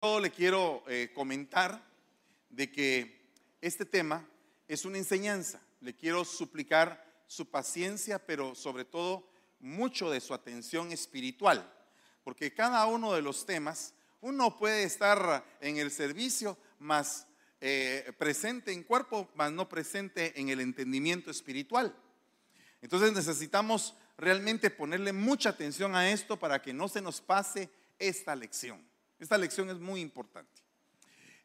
todo le quiero eh, comentar de que este tema es una enseñanza. Le quiero suplicar su paciencia, pero sobre todo mucho de su atención espiritual, porque cada uno de los temas, uno puede estar en el servicio, más eh, presente en cuerpo, más no presente en el entendimiento espiritual. Entonces necesitamos realmente ponerle mucha atención a esto para que no se nos pase esta lección. Esta lección es muy importante.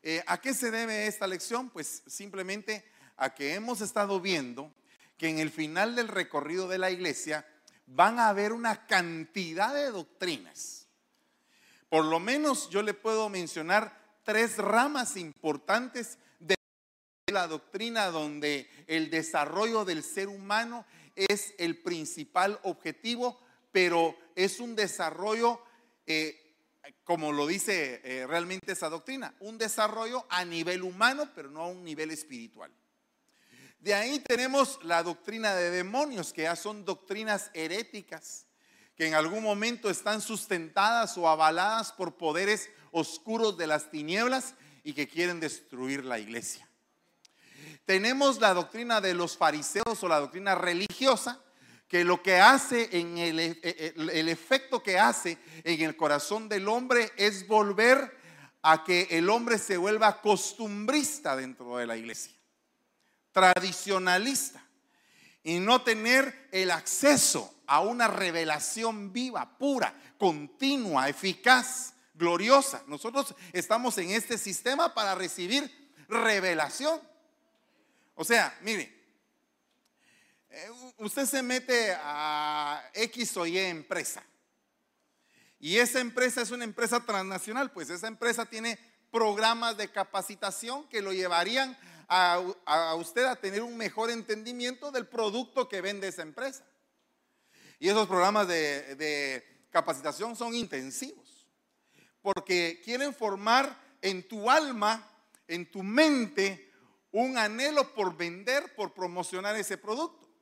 Eh, ¿A qué se debe esta lección? Pues simplemente a que hemos estado viendo que en el final del recorrido de la iglesia van a haber una cantidad de doctrinas. Por lo menos yo le puedo mencionar tres ramas importantes de la doctrina donde el desarrollo del ser humano es el principal objetivo, pero es un desarrollo, eh, como lo dice eh, realmente esa doctrina, un desarrollo a nivel humano, pero no a un nivel espiritual. De ahí tenemos la doctrina de demonios, que ya son doctrinas heréticas, que en algún momento están sustentadas o avaladas por poderes oscuros de las tinieblas y que quieren destruir la iglesia. Tenemos la doctrina de los fariseos o la doctrina religiosa, que lo que hace en el, e, e, el, efecto que hace en el corazón del hombre es volver a que el hombre se vuelva costumbrista dentro de la iglesia, tradicionalista, y no tener el acceso a una revelación viva, pura, continua, eficaz, gloriosa. Nosotros estamos en este sistema para recibir revelación. O sea, mire, usted se mete a X o Y empresa. Y esa empresa es una empresa transnacional, pues esa empresa tiene programas de capacitación que lo llevarían a, usted a tener un mejor entendimiento del producto que vende esa empresa. Y esos programas de capacitación son intensivos, porque quieren formar en tu alma, en tu mente, un anhelo por vender, por promocionar ese producto.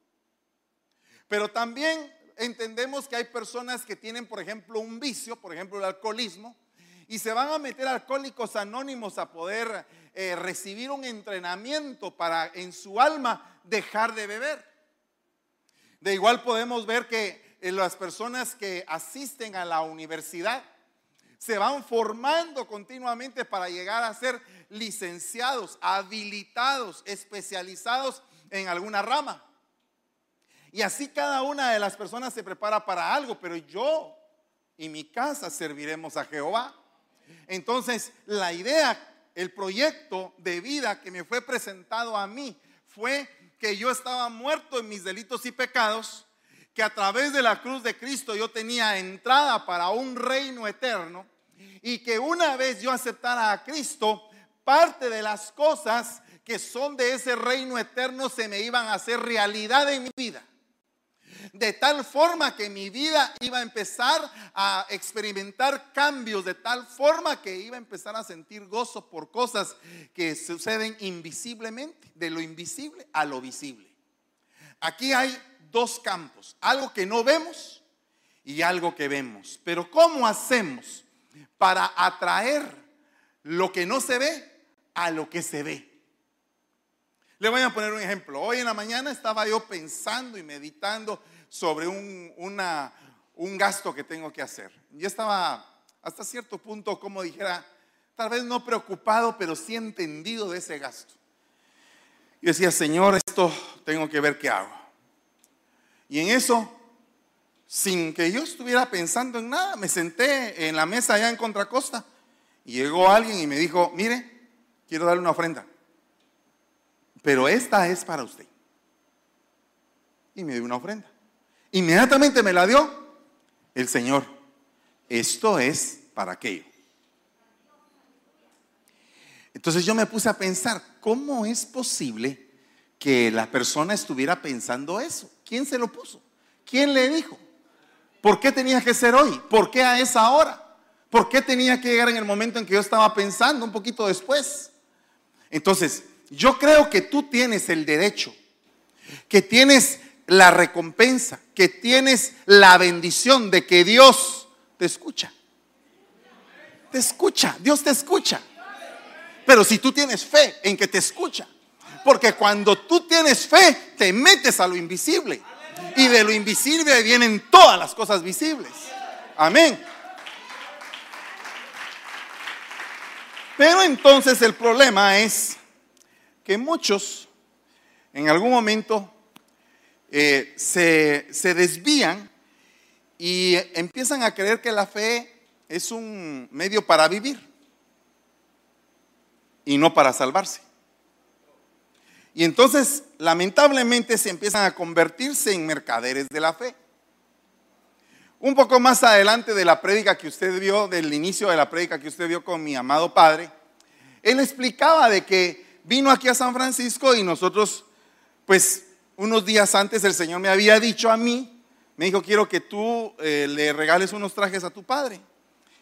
Pero también entendemos que hay personas que tienen, por ejemplo, un vicio, por ejemplo, el alcoholismo, y se van a meter alcohólicos anónimos a poder eh, recibir un entrenamiento para en su alma dejar de beber. De igual podemos ver que eh, las personas que asisten a la universidad se van formando continuamente para llegar a ser licenciados, habilitados, especializados en alguna rama. Y así cada una de las personas se prepara para algo, pero yo y mi casa serviremos a Jehová. Entonces, la idea, el proyecto de vida que me fue presentado a mí fue que yo estaba muerto en mis delitos y pecados, que a través de la cruz de Cristo yo tenía entrada para un reino eterno y que una vez yo aceptara a Cristo, parte de las cosas que son de ese reino eterno se me iban a hacer realidad en mi vida. De tal forma que mi vida iba a empezar a experimentar cambios, de tal forma que iba a empezar a sentir gozo por cosas que suceden invisiblemente, de lo invisible a lo visible. Aquí hay dos campos, algo que no vemos y algo que vemos. Pero ¿cómo hacemos para atraer lo que no se ve a lo que se ve. Le voy a poner un ejemplo. Hoy en la mañana estaba yo pensando y meditando sobre un, un gasto que tengo que hacer. Y estaba hasta cierto punto, como dijera, tal vez no preocupado, pero sí entendido de ese gasto. Y decía, Señor, esto tengo que ver qué hago. Y en eso, sin que yo estuviera pensando en nada, me senté en la mesa allá en Contracosta y llegó alguien y me dijo, mire, quiero darle una ofrenda. Pero esta es para usted. Y me dio una ofrenda. Inmediatamente me la dio el Señor. Esto es para aquello. Entonces yo me puse a pensar, ¿cómo es posible que la persona estuviera pensando eso? ¿Quién se lo puso? ¿Quién le dijo? ¿Por qué tenía que ser hoy? ¿Por qué a esa hora? ¿Por qué tenía que llegar en el momento en que yo estaba pensando un poquito después? Entonces, yo creo que tú tienes el derecho, que tienes la recompensa, que tienes la bendición de que Dios te escucha. te escucha, Dios te escucha. Pero si tú tienes fe en que te escucha, porque cuando tú tienes fe, te metes a lo invisible. Y de lo invisible vienen todas las cosas visibles. Amén. Pero entonces el problema es que muchos en algún momento eh, se, se desvían y empiezan a creer que la fe es un medio para vivir y no para salvarse. Y entonces, lamentablemente, se empiezan a convertirse en mercaderes de la fe. Un poco más adelante de la prédica que usted vio, del inicio de la prédica que usted vio con mi amado padre, él explicaba de que vino aquí a San Francisco y nosotros, pues, unos días antes el Señor me había dicho a mí, me dijo, quiero que tú eh, le regales unos trajes a tu padre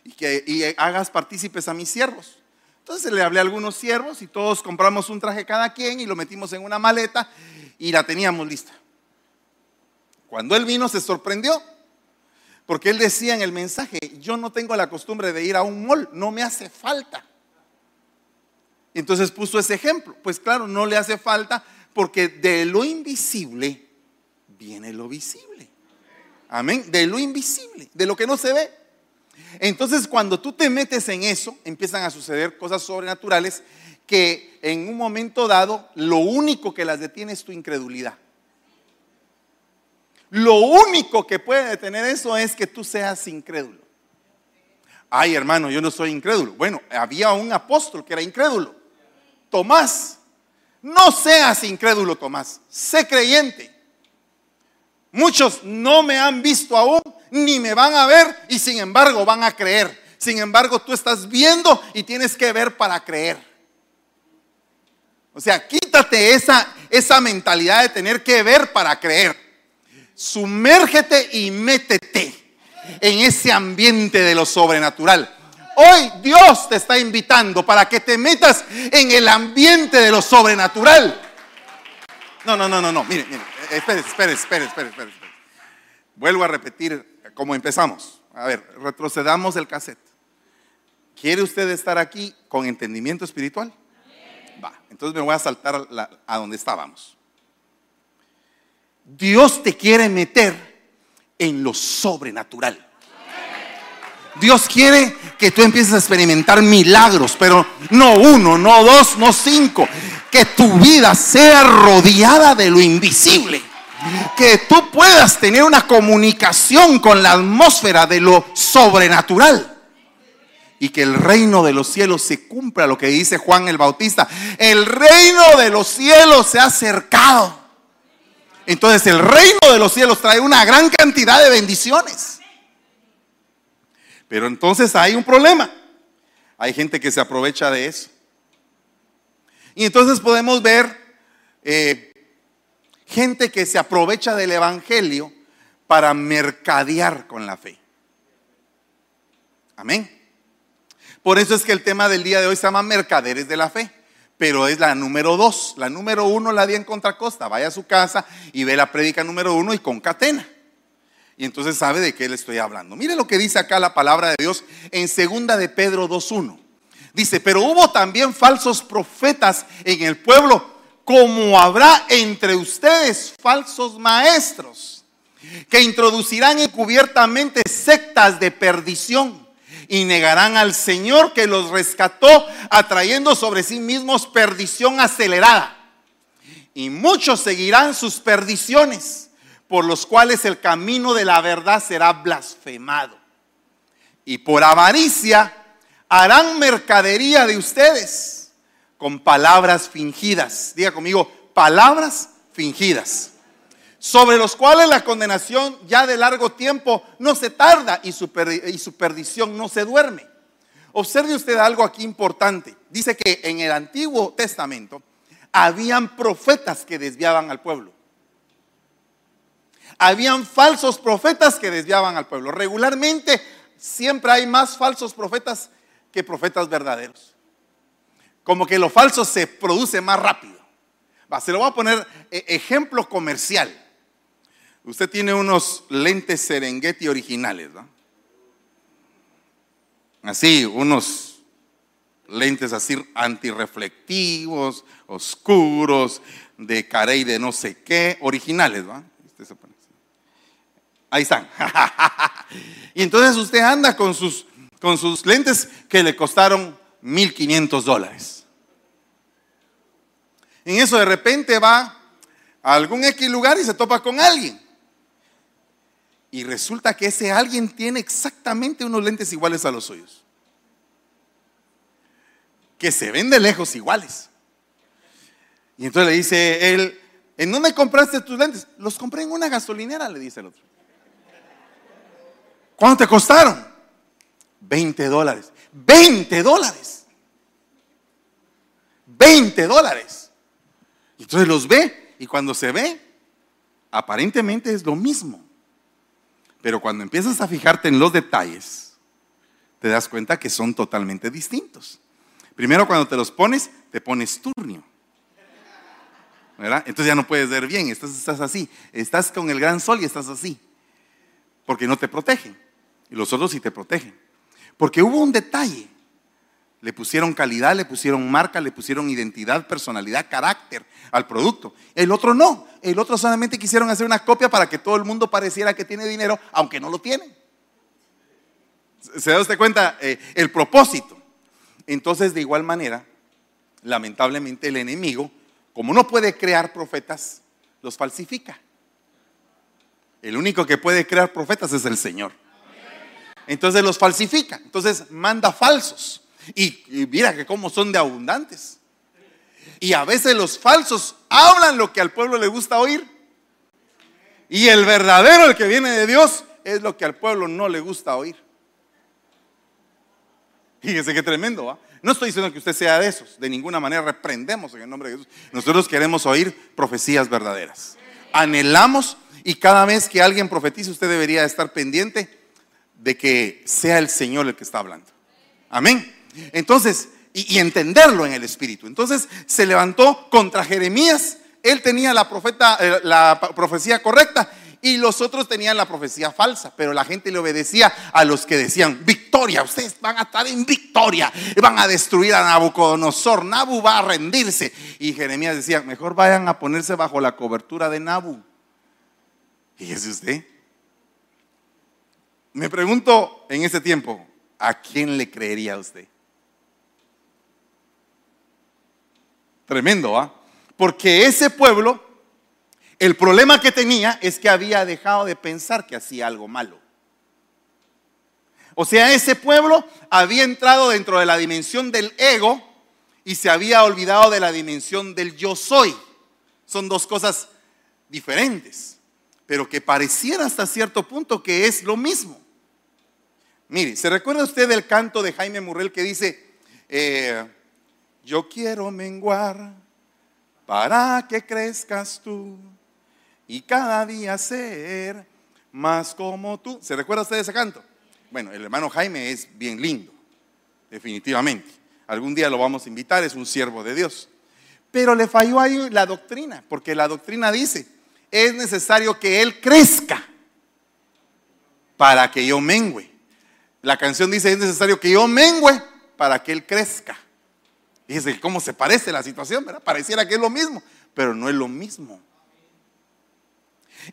y que y hagas partícipes a mis siervos. Entonces le hablé a algunos siervos y todos compramos un traje cada quien y lo metimos en una maleta y la teníamos lista. Cuando él vino se sorprendió, porque él decía en el mensaje, yo no tengo la costumbre de ir a un mall, no me hace falta. Entonces puso ese ejemplo. Pues claro, no le hace falta porque de lo invisible viene lo visible. Amén. De lo invisible, de lo que no se ve. Entonces, cuando tú te metes en eso, empiezan a suceder cosas sobrenaturales que en un momento dado lo único que las detiene es tu incredulidad. Lo único que puede detener eso es que tú seas incrédulo. Ay, hermano, yo no soy incrédulo. Bueno, había un apóstol que era incrédulo. Tomás. No seas incrédulo, Tomás. Sé creyente. Muchos no me han visto aún, ni me van a ver y sin embargo van a creer. Sin embargo, tú estás viendo y tienes que ver para creer. O sea, quítate esa, esa mentalidad de tener que ver para creer. Sumérgete y métete en ese ambiente de lo sobrenatural. Hoy Dios te está invitando para que te metas en el ambiente de lo sobrenatural. No, no, no, no, no. Mire, mire. Espere, espere, espere, espere, espere. Vuelvo a repetir como empezamos. A ver, retrocedamos el cassette. ¿Quiere usted estar aquí con entendimiento espiritual? Va, entonces me voy a saltar a, donde estábamos. Dios te quiere meter en lo sobrenatural. Dios quiere que tú empieces a experimentar milagros, pero no uno, no dos, no cinco. Que tu vida sea rodeada de lo invisible que tú puedas tener una comunicación con la atmósfera de lo sobrenatural. Y que el reino de los cielos se cumpla lo que dice Juan el Bautista. El reino de los cielos se ha acercado. Entonces el reino de los cielos trae una gran cantidad de bendiciones. Pero entonces hay un problema. Hay gente que se aprovecha de eso. Y entonces podemos ver eh, gente que se aprovecha del Evangelio para mercadear con la fe. Amén. Por eso es que el tema del día de hoy se llama mercaderes de la fe, pero es la número dos. La número uno la di en contracosta. Vaya a su casa y ve la prédica número uno y concatena. Y entonces sabe de qué le estoy hablando. Mire lo que dice acá la palabra de Dios en segunda de Pedro 2.1. Dice, pero hubo también falsos profetas en el pueblo como habrá entre ustedes falsos maestros que introducirán encubiertamente sectas de perdición y negarán al Señor que los rescató, atrayendo sobre sí mismos perdición acelerada. Y muchos seguirán sus perdiciones, por los cuales el camino de la verdad será blasfemado. Y por avaricia harán mercadería de ustedes con palabras fingidas. Diga conmigo, palabras fingidas. Sobre los cuales la condenación ya de largo tiempo no se tarda y su, perdición no se duerme. Observe usted algo aquí importante. Dice que en el Antiguo Testamento habían profetas que desviaban al pueblo. Habían falsos profetas que desviaban al pueblo. Regularmente siempre hay más falsos profetas que profetas verdaderos como que lo falso se produce más rápido. Se lo voy a poner e, ejemplo comercial. Usted tiene unos lentes Serengeti originales, ¿no? así, unos lentes así antirreflectivos, oscuros, de carey de no sé qué, originales, ¿va? Este Ahí están. y entonces usted anda con sus, con sus lentes que le costaron 1.500 dólares. En eso de repente va a algún X lugar y se topa con alguien. Y resulta que ese alguien tiene exactamente unos lentes iguales a los suyos. Que se ven de lejos iguales. Y entonces le dice él, ¿en dónde compraste tus lentes? Los compré en una gasolinera, le dice el otro. ¿Cuánto te costaron? 20 dólares. 20 dólares. 20 dólares. Entonces los ve y cuando se ve, aparentemente es lo mismo. Pero cuando empiezas a fijarte en los detalles, te das cuenta que son totalmente distintos. Primero cuando te los pones, te pones turnio. Entonces ya no puedes ver bien, estás así. Estás con el gran sol y estás así. Porque no te protegen. Y los otros sí te protegen. Porque hubo un detalle. Le pusieron calidad, le pusieron marca, le pusieron identidad, personalidad, carácter al producto. El otro no. El otro solamente quisieron hacer una copia para que todo el mundo pareciera que tiene dinero, aunque no lo tiene. ¿Se da usted cuenta eh, el propósito? Entonces, de igual manera, lamentablemente el enemigo, como no puede crear profetas, los falsifica. El único que puede crear profetas es el Señor. Entonces los falsifica. Entonces manda falsos. Y, mira que cómo son de abundantes. Y a veces los falsos hablan lo que al pueblo le gusta oír. Y el verdadero, el que viene de Dios, es lo que al pueblo no le gusta oír. Fíjese qué tremendo, ¿va? No estoy diciendo que usted sea de esos, de ninguna manera reprendemos en el nombre de Jesús. Nosotros queremos oír profecías verdaderas. Anhelamos y cada vez que alguien profetice usted debería estar pendiente de que sea el Señor el que está hablando. Amén. Entonces, y, entenderlo en el Espíritu. Entonces se levantó contra Jeremías. Él tenía la, profeta, eh, la profecía correcta y los otros tenían la profecía falsa, pero la gente le obedecía a los que decían, victoria, ustedes van a estar en victoria, van a destruir a Nabucodonosor, Nabu va a rendirse. Y Jeremías decía, mejor vayan a ponerse bajo la cobertura de Nabu. Fíjese usted. Me pregunto en ese tiempo, ¿a quién le creería usted? Tremendo, ¿ah? Porque ese pueblo, el problema que tenía es que había dejado de pensar que hacía algo malo. O sea, ese pueblo había entrado dentro de la dimensión del ego y se había olvidado de la dimensión del yo soy. Son dos cosas diferentes, pero que pareciera hasta cierto punto que es lo mismo. Mire, ¿se recuerda usted del canto de Jaime Murrell que dice, eh, yo quiero menguar para que crezcas tú y cada día ser más como tú. ¿Se recuerda usted de ese canto? Bueno, el hermano Jaime es bien lindo, definitivamente. Algún día lo vamos a invitar, es un siervo de Dios. Pero le falló ahí la doctrina, porque la doctrina dice, es necesario que Él crezca para que yo mengüe. La canción dice, es necesario que yo mengüe para que Él crezca. Fíjese cómo se parece la situación, ¿verdad? Pareciera que es lo mismo, pero no es lo mismo.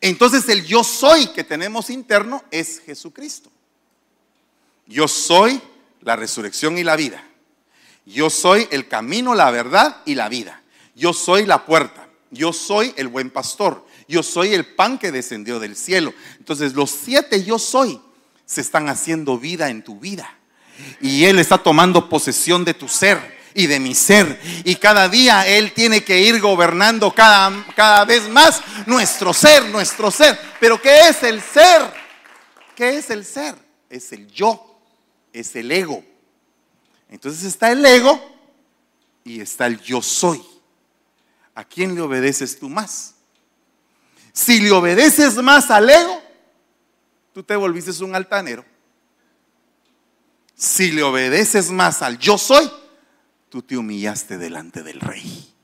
Entonces el yo soy que tenemos interno es Jesucristo. Yo soy la resurrección y la vida. Yo soy el camino, la verdad y la vida. Yo soy la puerta. Yo soy el buen pastor. Yo soy el pan que descendió del cielo. Entonces los siete yo soy se están haciendo vida en tu vida. Y Él está tomando posesión de tu ser y de mi ser. Y cada día Él tiene que ir gobernando cada, cada vez más nuestro ser, nuestro ser. Pero ¿qué es el ser? ¿Qué es el ser? Es el yo, es el ego. Entonces está el ego y está el yo soy. ¿A quién le obedeces tú más? Si le obedeces más al ego, tú te volviste un altanero. Si le obedeces más al yo soy, tú te humillaste delante del rey.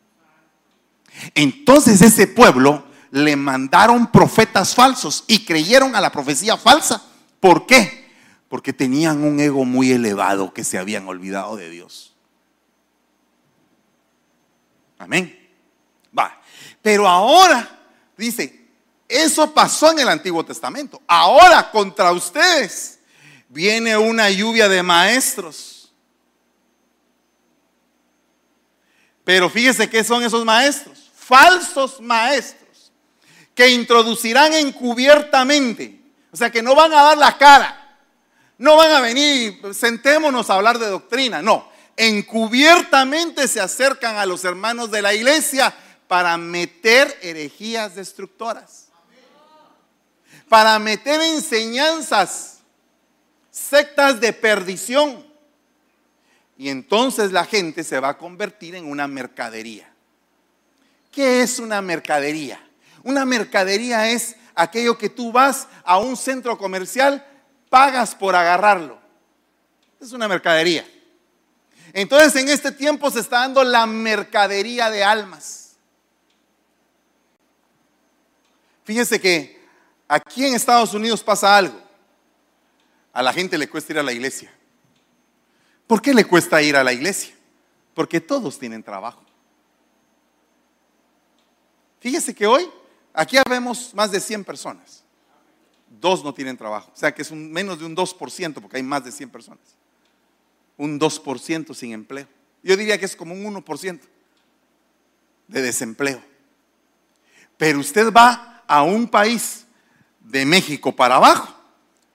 Entonces ese pueblo le mandaron profetas falsos y creyeron a la profecía falsa. ¿Por qué? Porque tenían un ego muy elevado que se habían olvidado de Dios. Amén. Va. Pero ahora, dice, eso pasó en el Antiguo Testamento. Ahora contra ustedes viene una lluvia de maestros. Pero fíjese qué son esos maestros. Falsos maestros que introducirán encubiertamente. O sea, que no van a dar la cara. No van a venir, sentémonos a hablar de doctrina. No, encubiertamente se acercan a los hermanos de la iglesia para meter herejías destructoras. Para meter enseñanzas, sectas de perdición. Y entonces la gente se va a convertir en una mercadería. ¿Qué es una mercadería? Una mercadería es aquello que tú vas a un centro comercial, pagas por agarrarlo. Es una mercadería. Entonces en este tiempo se está dando la mercadería de almas. Fíjense que aquí en Estados Unidos pasa algo. A la gente le cuesta ir a la iglesia. ¿Por qué le cuesta ir a la iglesia? Porque todos tienen trabajo. Fíjese que hoy aquí vemos más de 100 personas. Dos no tienen trabajo. O sea que es un, menos de un 2% porque hay más de 100 personas un 2% sin empleo. Yo diría que es como un 1% de desempleo. Pero usted va a un país de México para abajo.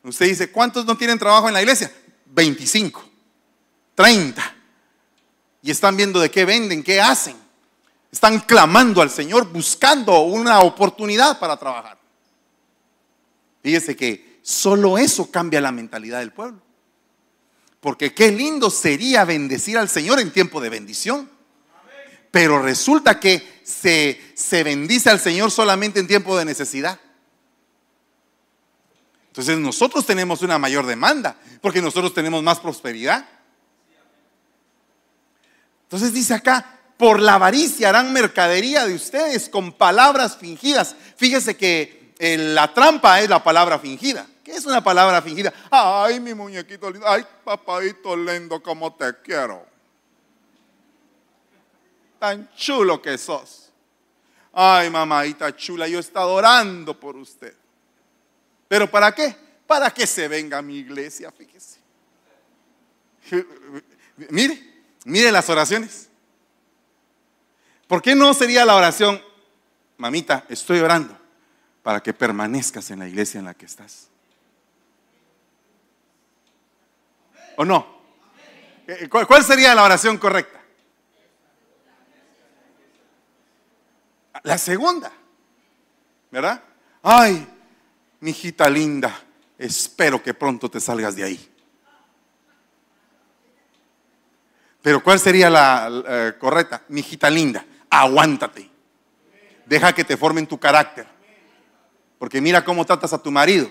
Usted dice, ¿cuántos no tienen trabajo en la iglesia? 25, 30. Y están viendo de qué venden, qué hacen. Están clamando al Señor buscando una oportunidad para trabajar. Fíjese que solo eso cambia la mentalidad del pueblo. Porque qué lindo sería bendecir al Señor en tiempo de bendición. Pero resulta que se, se bendice al Señor solamente en tiempo de necesidad. Entonces nosotros tenemos una mayor demanda porque nosotros tenemos más prosperidad. Entonces dice acá, por la avaricia harán mercadería de ustedes con palabras fingidas. Fíjese que eh, la trampa es la palabra fingida. ¿Qué es una palabra fingida? Ay, mi muñequito lindo. Ay, papadito lindo, como te quiero. Tan chulo que sos. Ay, mamadita chula, yo he estado orando por usted. ¿Pero para qué? Para que se venga a mi iglesia, fíjese. Mire, mire las oraciones. ¿Por qué no sería la oración, mamita, estoy orando para que permanezcas en la iglesia en la que estás? ¿O no? Eh, ¿Cuál sería la oración correcta? La segunda, ¿verdad? Ay, mi hijita linda, espero que pronto te salgas de ahí. Pero ¿cuál sería la eh, correcta? Mi hijita linda, aguántate. Deja que te formen tu carácter. Porque mira cómo tratas a tu marido.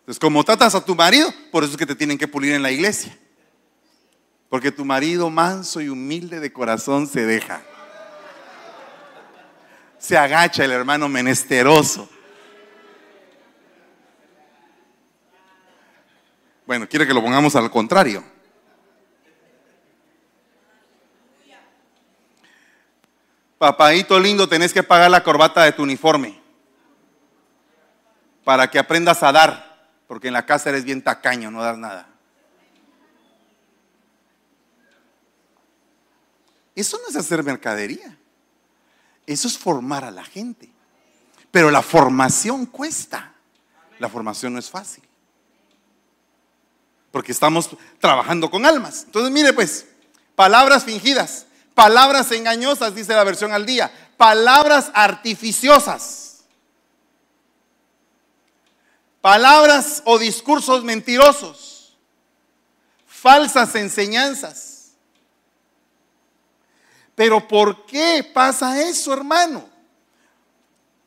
Entonces, como tratas a tu marido, por eso es que te tienen que pulir en la iglesia. Porque tu marido manso y humilde de corazón se deja. Se agacha el hermano menesteroso. Bueno, quiere que lo pongamos al contrario. Papadito lindo, tenés que pagar la corbata de tu uniforme para que aprendas a dar porque en la casa eres bien tacaño, no das nada. Eso no es hacer mercadería. Eso es formar a la gente. Pero la formación cuesta. La formación no es fácil. Porque estamos trabajando con almas. Entonces, mire pues, palabras fingidas, palabras engañosas, dice la versión al día, palabras artificiosas palabras o discursos mentirosos, falsas enseñanzas. Pero ¿por qué pasa eso, hermano?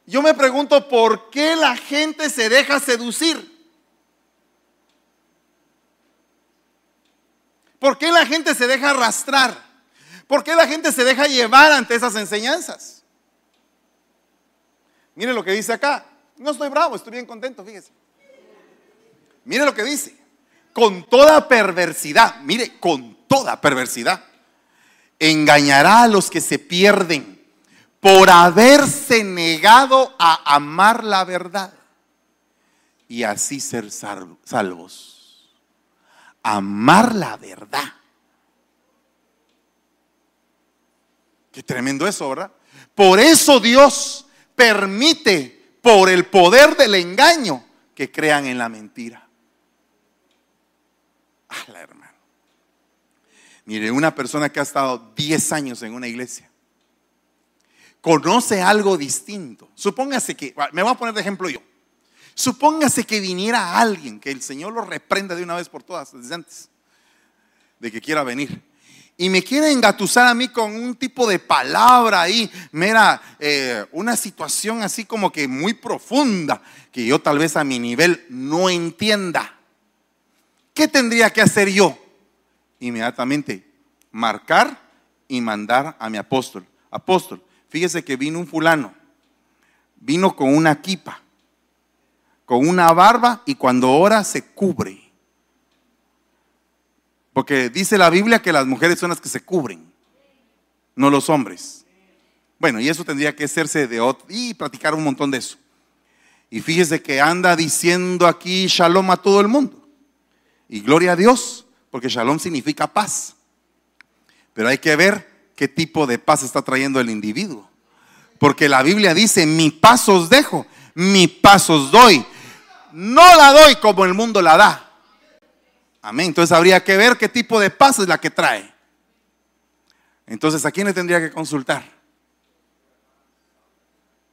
Yo me pregunto por qué la gente se deja seducir. ¿Por qué la gente se deja arrastrar? ¿Por qué la gente se deja llevar ante esas enseñanzas? Mire lo que dice acá No estoy bravo, estoy bien contento, fíjese. Mire lo que dice. Con toda perversidad, mire, con toda perversidad, engañará a los que se pierden por haberse negado a amar la verdad y así ser salvos. Amar la verdad. Qué tremendo eso, ¿verdad? Por eso Dios permite, por el poder del engaño, que crean en la mentira. Ah, la hermano. Mire, una persona que ha estado 10 años en una iglesia conoce algo distinto. Supóngase que, me voy a poner de ejemplo yo. Supóngase que viniera alguien, que el Señor lo reprenda de una vez por todas, antes de que quiera venir. Y me quiere engatusar a mí con un tipo de palabra ahí, mira, eh, una situación así como que muy profunda, que yo tal vez a mi nivel no entienda. ¿Qué tendría que hacer yo? Inmediatamente marcar y mandar a mi apóstol. Apóstol, fíjese que vino un fulano, vino con una kipa con una barba y cuando ora se cubre. Porque dice la Biblia que las mujeres son las que se cubren, no los hombres. Bueno, y eso tendría que hacerse de otro, y practicar un montón de eso. Y fíjese que anda diciendo aquí shalom a todo el mundo. Y gloria a Dios, porque shalom significa paz. Pero hay que ver qué tipo de paz está trayendo el individuo. Porque la Biblia dice, mi paz os dejo, mi paz os doy no la doy como el mundo la da. Amén. Entonces habría que ver qué tipo de paz es la que trae. Entonces, ¿a quién le tendría que consultar?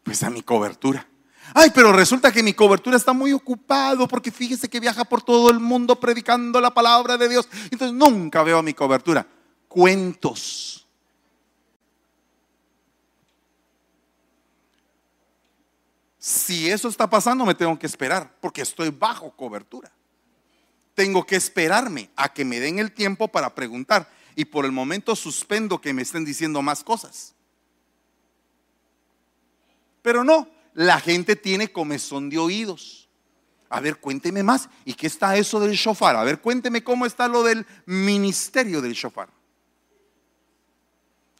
Pues a mi cobertura. Ay, pero resulta que mi cobertura está muy ocupado porque fíjese que viaja por todo el mundo predicando la palabra de Dios. Entonces nunca veo mi cobertura. Cuentos. Si eso está pasando, me tengo que esperar, porque estoy bajo cobertura. Tengo que esperarme a que me den el tiempo para preguntar. Y por el momento suspendo que me estén diciendo más cosas. Pero no, la gente tiene comezón de oídos. A ver, cuénteme más. ¿Y qué está eso del shofar? A ver, cuénteme cómo está lo del ministerio del shofar.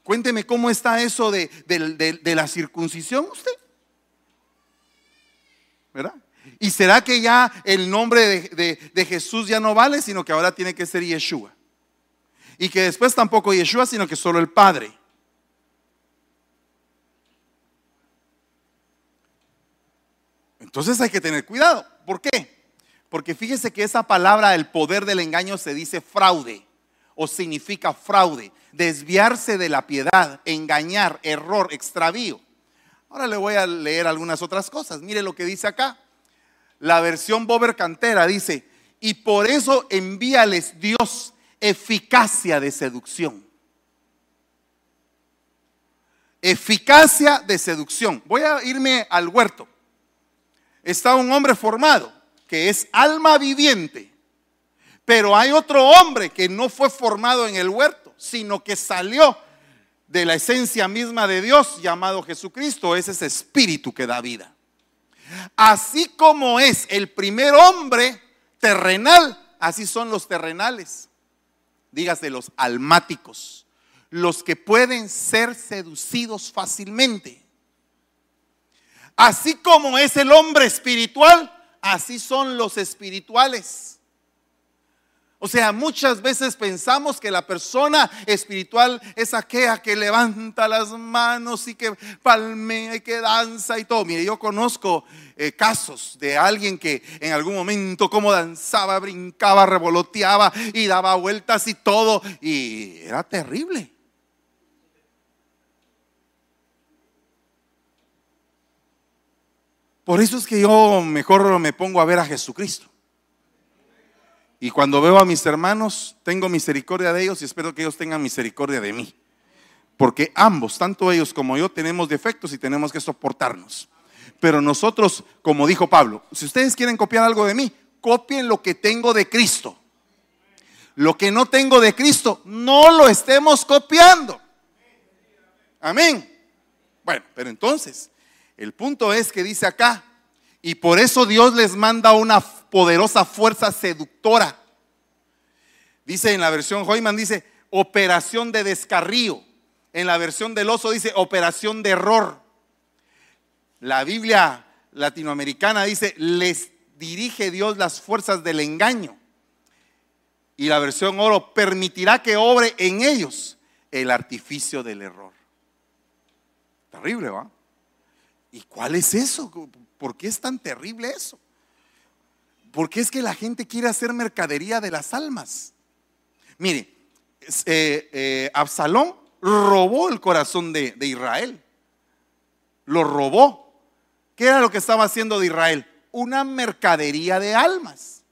Cuénteme cómo está eso de, de la circuncisión usted. ¿verdad? ¿Y será que ya el nombre de, Jesús ya no vale, sino que ahora tiene que ser Yeshua? Y que después tampoco Yeshua, sino que solo el Padre. Entonces hay que tener cuidado. ¿Por qué? Porque fíjese que esa palabra, el poder del engaño, se dice fraude o significa fraude, desviarse de la piedad, engañar, error, extravío. Ahora le voy a leer algunas otras cosas. Mire lo que dice acá. La versión Bober Cantera dice, y por eso envíales Dios eficacia de seducción. Eficacia de seducción. Voy a irme al huerto. Está un hombre formado que es alma viviente. Pero hay otro hombre que no fue formado en el huerto, sino que salió de la esencia misma de Dios llamado Jesucristo, es ese espíritu que da vida. Así como es el primer hombre terrenal, así son los terrenales. Dígase los almáticos, los que pueden ser seducidos fácilmente. Así como es el hombre espiritual, así son los espirituales. O sea, muchas veces pensamos que la persona espiritual es aquella que levanta las manos y que palmea y que danza y todo. Mire, yo conozco eh, casos de alguien que en algún momento como danzaba, brincaba, revoloteaba y daba vueltas y todo. Y era terrible. Por eso es que yo mejor me pongo a ver a Jesucristo. Y cuando veo a mis hermanos, tengo misericordia de ellos y espero que ellos tengan misericordia de mí. Porque ambos, tanto ellos como yo, tenemos defectos y tenemos que soportarnos. Pero nosotros, como dijo Pablo, si ustedes quieren copiar algo de mí, copien lo que tengo de Cristo. Lo que no tengo de Cristo, no lo estemos copiando. Amén. Bueno, pero entonces, el punto es que dice acá, Y por eso Dios les manda una poderosa fuerza seductora. Dice en la versión Hoyman, dice operación de descarrío. En la versión del oso dice operación de error. La Biblia latinoamericana dice, les dirige Dios las fuerzas del engaño. Y la versión oro permitirá que obre en ellos el artificio del error. Terrible, ¿va? ¿Y cuál es eso? ¿Por qué es tan terrible eso? Porque es que la gente quiere hacer mercadería de las almas. Mire, eh, eh, Absalón robó el corazón de, de Israel. Lo robó. ¿Qué era lo que estaba haciendo de Israel? Una mercadería de almas.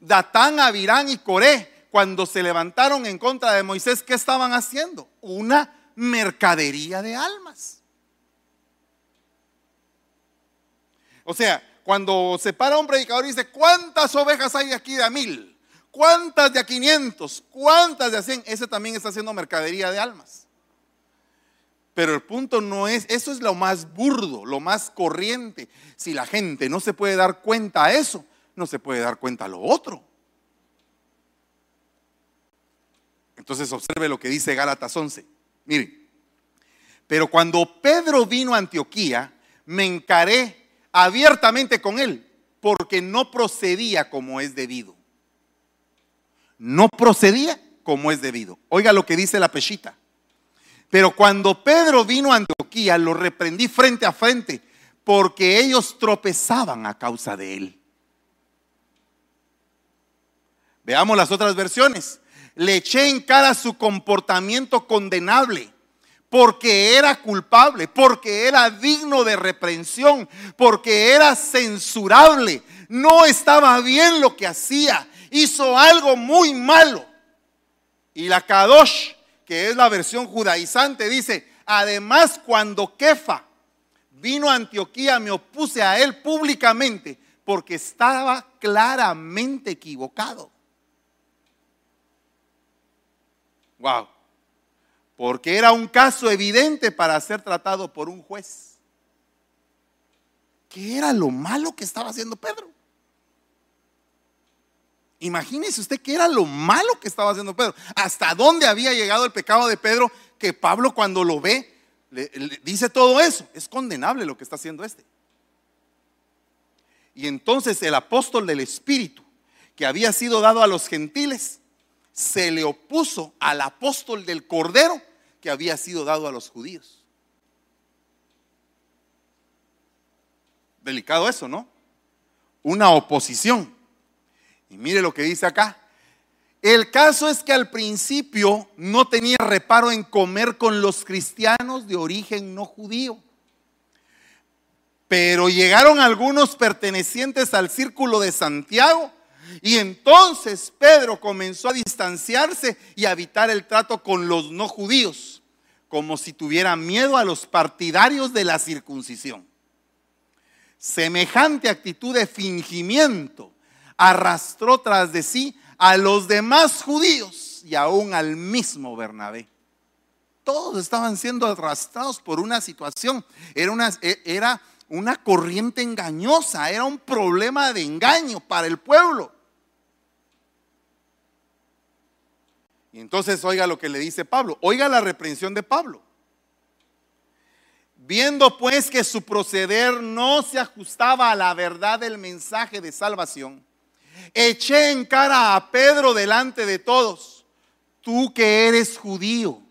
Datán, Abirán y Coré, cuando se levantaron en contra de Moisés, ¿qué estaban haciendo? Una mercadería de almas. O sea, cuando se para un predicador y dice, ¿cuántas ovejas hay aquí de a mil? ¿Cuántas de a quinientos? ¿Cuántas de a cien? Ese también está haciendo mercadería de almas. Pero el punto no es, eso es lo más burdo, lo más corriente. Si la gente no se puede dar cuenta a eso, no se puede dar cuenta a lo otro. Entonces observe lo que dice Gálatas 11. Mire, pero cuando Pedro vino a Antioquía, me encaré abiertamente con él, porque no procedía como es debido. No procedía como es debido. Oiga lo que dice la pechita. Pero cuando Pedro vino a Antioquía, lo reprendí frente a frente, porque ellos tropezaban a causa de él. Veamos las otras versiones. Le eché en cara su comportamiento condenable porque era culpable, porque era digno de reprensión, porque era censurable. No estaba bien lo que hacía, hizo algo muy malo. Y la Kadosh, que es la versión judaizante, dice, además cuando Kefa vino a Antioquía me opuse a él públicamente porque estaba claramente equivocado. Wow porque era un caso evidente para ser tratado por un juez. ¿Qué era lo malo que estaba haciendo Pedro? Imagínese usted qué era lo malo que estaba haciendo Pedro. Hasta dónde había llegado el pecado de Pedro que Pablo cuando lo ve le, dice todo eso. Es condenable lo que está haciendo este. Y entonces el apóstol del Espíritu que había sido dado a los gentiles se le opuso al apóstol del Cordero que había sido dado a los judíos. Delicado eso, ¿no? Una oposición. Y mire lo que dice acá. El caso es que al principio no tenía reparo en comer con los cristianos de origen no judío. Pero llegaron algunos pertenecientes al círculo de Santiago y entonces Pedro comenzó a distanciarse y a evitar el trato con los no judíos, como si tuviera miedo a los partidarios de la circuncisión. Semejante actitud de fingimiento arrastró tras de sí a los demás judíos y aún al mismo Bernabé. Todos estaban siendo arrastrados por una situación. Era una, era una corriente engañosa, era un problema de engaño para el pueblo. Entonces oiga lo que le dice Pablo, oiga la reprensión de Pablo. Viendo pues que su proceder no se ajustaba a la verdad del mensaje de salvación, eché en cara a Pedro delante de todos, tú que eres judío,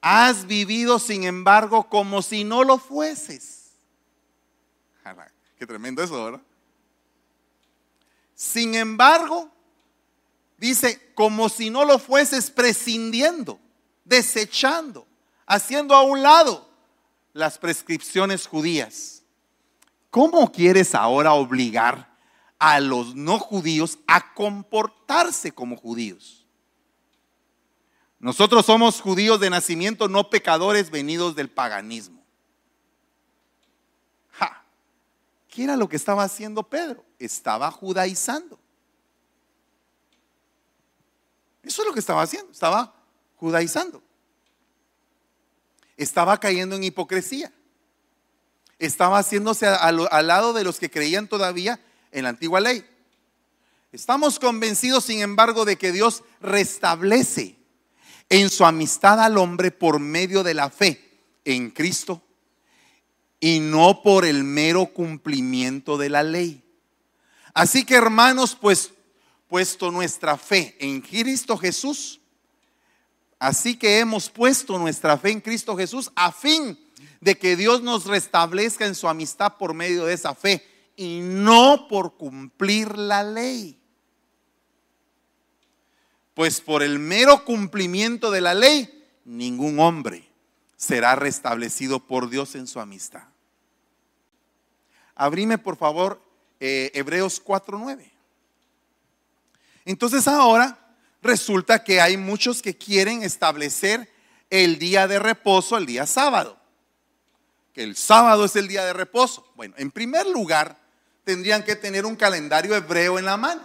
has vivido sin embargo como si no lo fueses. Qué tremendo eso, ¿verdad? Sin embargo, dice, como si no lo fueses prescindiendo, desechando, haciendo a un lado las prescripciones judías. ¿Cómo quieres ahora obligar a los no judíos a comportarse como judíos? Nosotros somos judíos de nacimiento, no pecadores venidos del paganismo. ¿Qué era lo que estaba haciendo Pedro? Estaba judaizando. Eso es lo que estaba haciendo, estaba judaizando. Estaba cayendo en hipocresía. estaba haciéndose al, lado de los que creían todavía en la antigua ley. Estamos convencidos, sin embargo, de que Dios restablece en su amistad al hombre por medio de la fe en Cristo y no por el mero cumplimiento de la ley. Así que hermanos, pues puesto nuestra fe en Cristo Jesús, así que hemos puesto nuestra fe en Cristo Jesús a fin de que Dios nos restablezca en su amistad por medio de esa fe y no por cumplir la ley. Pues por el mero cumplimiento de la ley, ningún hombre será restablecido por Dios en su amistad. Abrime por favor eh, Hebreos 4.9. Entonces ahora resulta que hay muchos que quieren establecer el día de reposo, el día sábado. Que el sábado es el día de reposo. Bueno, en primer lugar, tendrían que tener un calendario hebreo en la mano.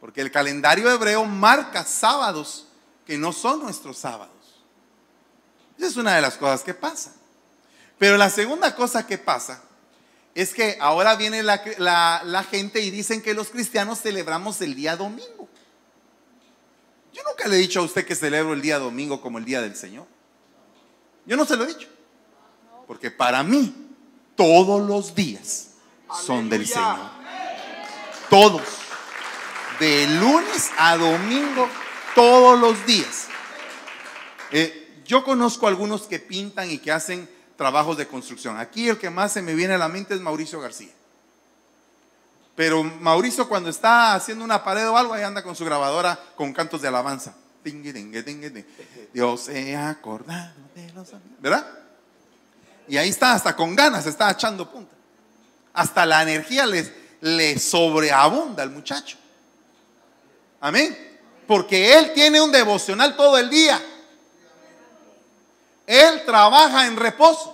Porque el calendario hebreo marca sábados que no son nuestros sábados. Esa es una de las cosas que pasa. Pero la segunda cosa que pasa es que ahora viene la, gente y dicen que los cristianos celebramos el día domingo. Yo nunca le he dicho a usted que celebro el día domingo como el día del Señor. Yo no se lo he dicho. Porque para mí todos los días son del Señor. Todos de lunes a domingo, todos los días. Eh, yo conozco algunos que pintan y que hacen trabajos de construcción. Aquí el que más se me viene a la mente es Mauricio García. Pero Mauricio cuando está haciendo una pared o algo, ahí anda con su grabadora con cantos de alabanza. Dios se acordado de los ¿Verdad? Y ahí está, hasta con ganas, está echando punta. Hasta la energía le sobreabunda al muchacho. Amén. Porque Él tiene un devocional todo el día. Él trabaja en reposo.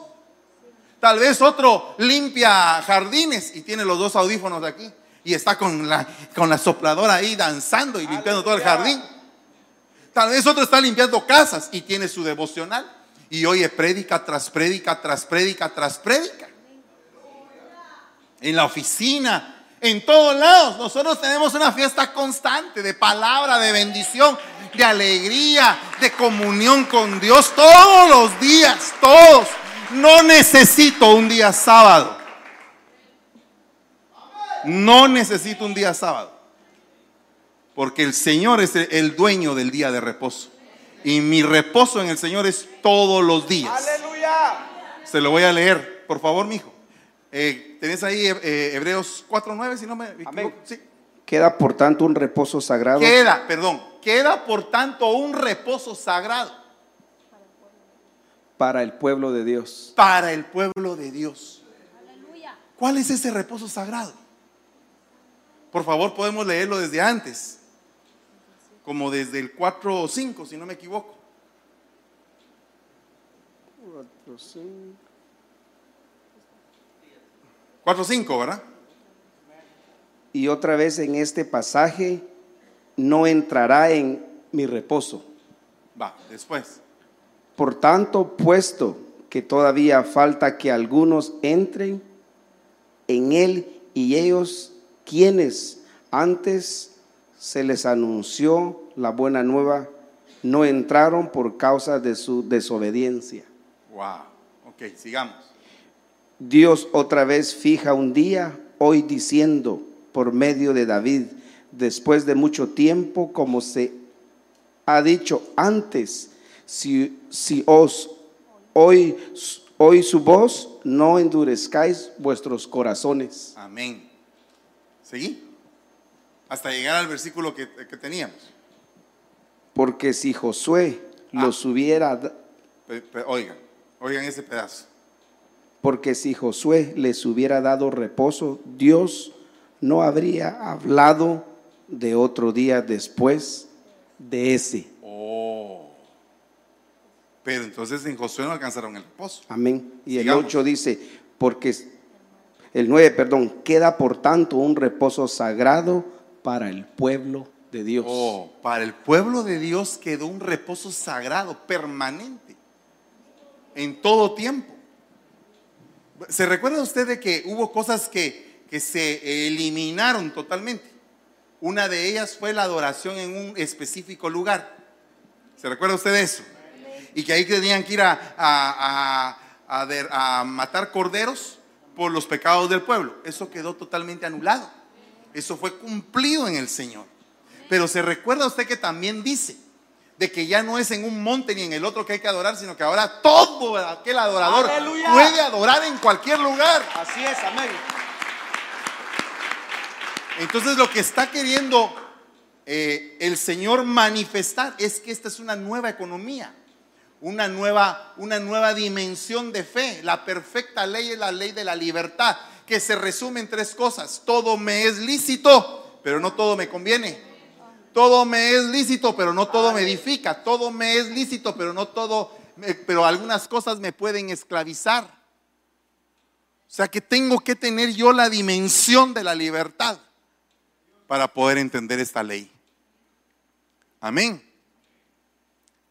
Tal vez otro limpia jardines y tiene los dos audífonos de aquí. Y está con la, con la sopladora ahí danzando y limpiando todo el jardín. Tal vez otro está limpiando casas y tiene su devocional. Y oye prédica tras prédica, tras prédica, tras prédica. En la oficina, en todos lados. Nosotros tenemos una fiesta constante de palabra, de bendición, de alegría, de comunión con Dios todos los días, todos. No necesito un día sábado. No necesito un día sábado. Porque el Señor es el dueño del día de reposo. Y mi reposo en el Señor es todos los días. Aleluya. Se lo voy a leer, por favor, mi hijo. Eh, ¿Tenés ahí eh, Hebreos 4.9, si no me equivoco? Sí. Queda por tanto un reposo sagrado. Queda, perdón, queda por tanto un reposo sagrado. Para el pueblo de Dios. Para el pueblo de Dios. ¿Cuál es ese reposo sagrado? Por favor, podemos leerlo desde antes. Como desde el 4 o 5, si no me equivoco. 4, 5. 4 5, ¿verdad? Y otra vez en este pasaje, no entrará en mi reposo. Va, después. Por tanto, puesto que todavía falta que algunos entren en él y ellos quienes antes se les anunció la buena nueva, no entraron por causa de su desobediencia. Wow, ok, sigamos. Dios otra vez fija un día, hoy diciendo por medio de David, después de mucho tiempo, como se ha dicho antes, si, si os hoy, hoy su voz, no endurezcáis vuestros corazones. Amén. ¿Seguí? Hasta llegar al versículo que, teníamos. Porque si Josué ah. los hubiera... Oigan, oigan ese pedazo. Porque si Josué les hubiera dado reposo, Dios no habría hablado de otro día después de ese. Oh. Pero entonces en Josué no alcanzaron el reposo. Amén. Y el 8 dice, porque el 9, perdón, queda por tanto un reposo sagrado para el pueblo de Dios. Oh, para el pueblo de Dios quedó un reposo sagrado, permanente, en todo tiempo. ¿Se recuerda usted de que hubo cosas que, que se eliminaron totalmente? Una de ellas fue la adoración en un específico lugar. ¿Se recuerda usted de eso? Y que ahí tenían que ir a, a, a, a matar corderos por los pecados del pueblo. Eso quedó totalmente anulado. Eso fue cumplido en el Señor. Pero se recuerda usted que también dice de que ya no es en un monte ni en el otro que hay que adorar, sino que ahora todo aquel adorador puede adorar en cualquier lugar. Así es, amén. Entonces lo que está queriendo eh, el Señor manifestar es que esta es una nueva economía, una nueva, una nueva dimensión de fe. La perfecta ley es la ley de la libertad, que se resume en tres cosas. Todo me es lícito, pero no todo me conviene. Todo me es lícito, pero no todo me edifica. Todo me es lícito, pero no todo, pero algunas cosas me pueden esclavizar. O sea que tengo que tener yo la dimensión de la libertad para poder entender esta ley. Amén.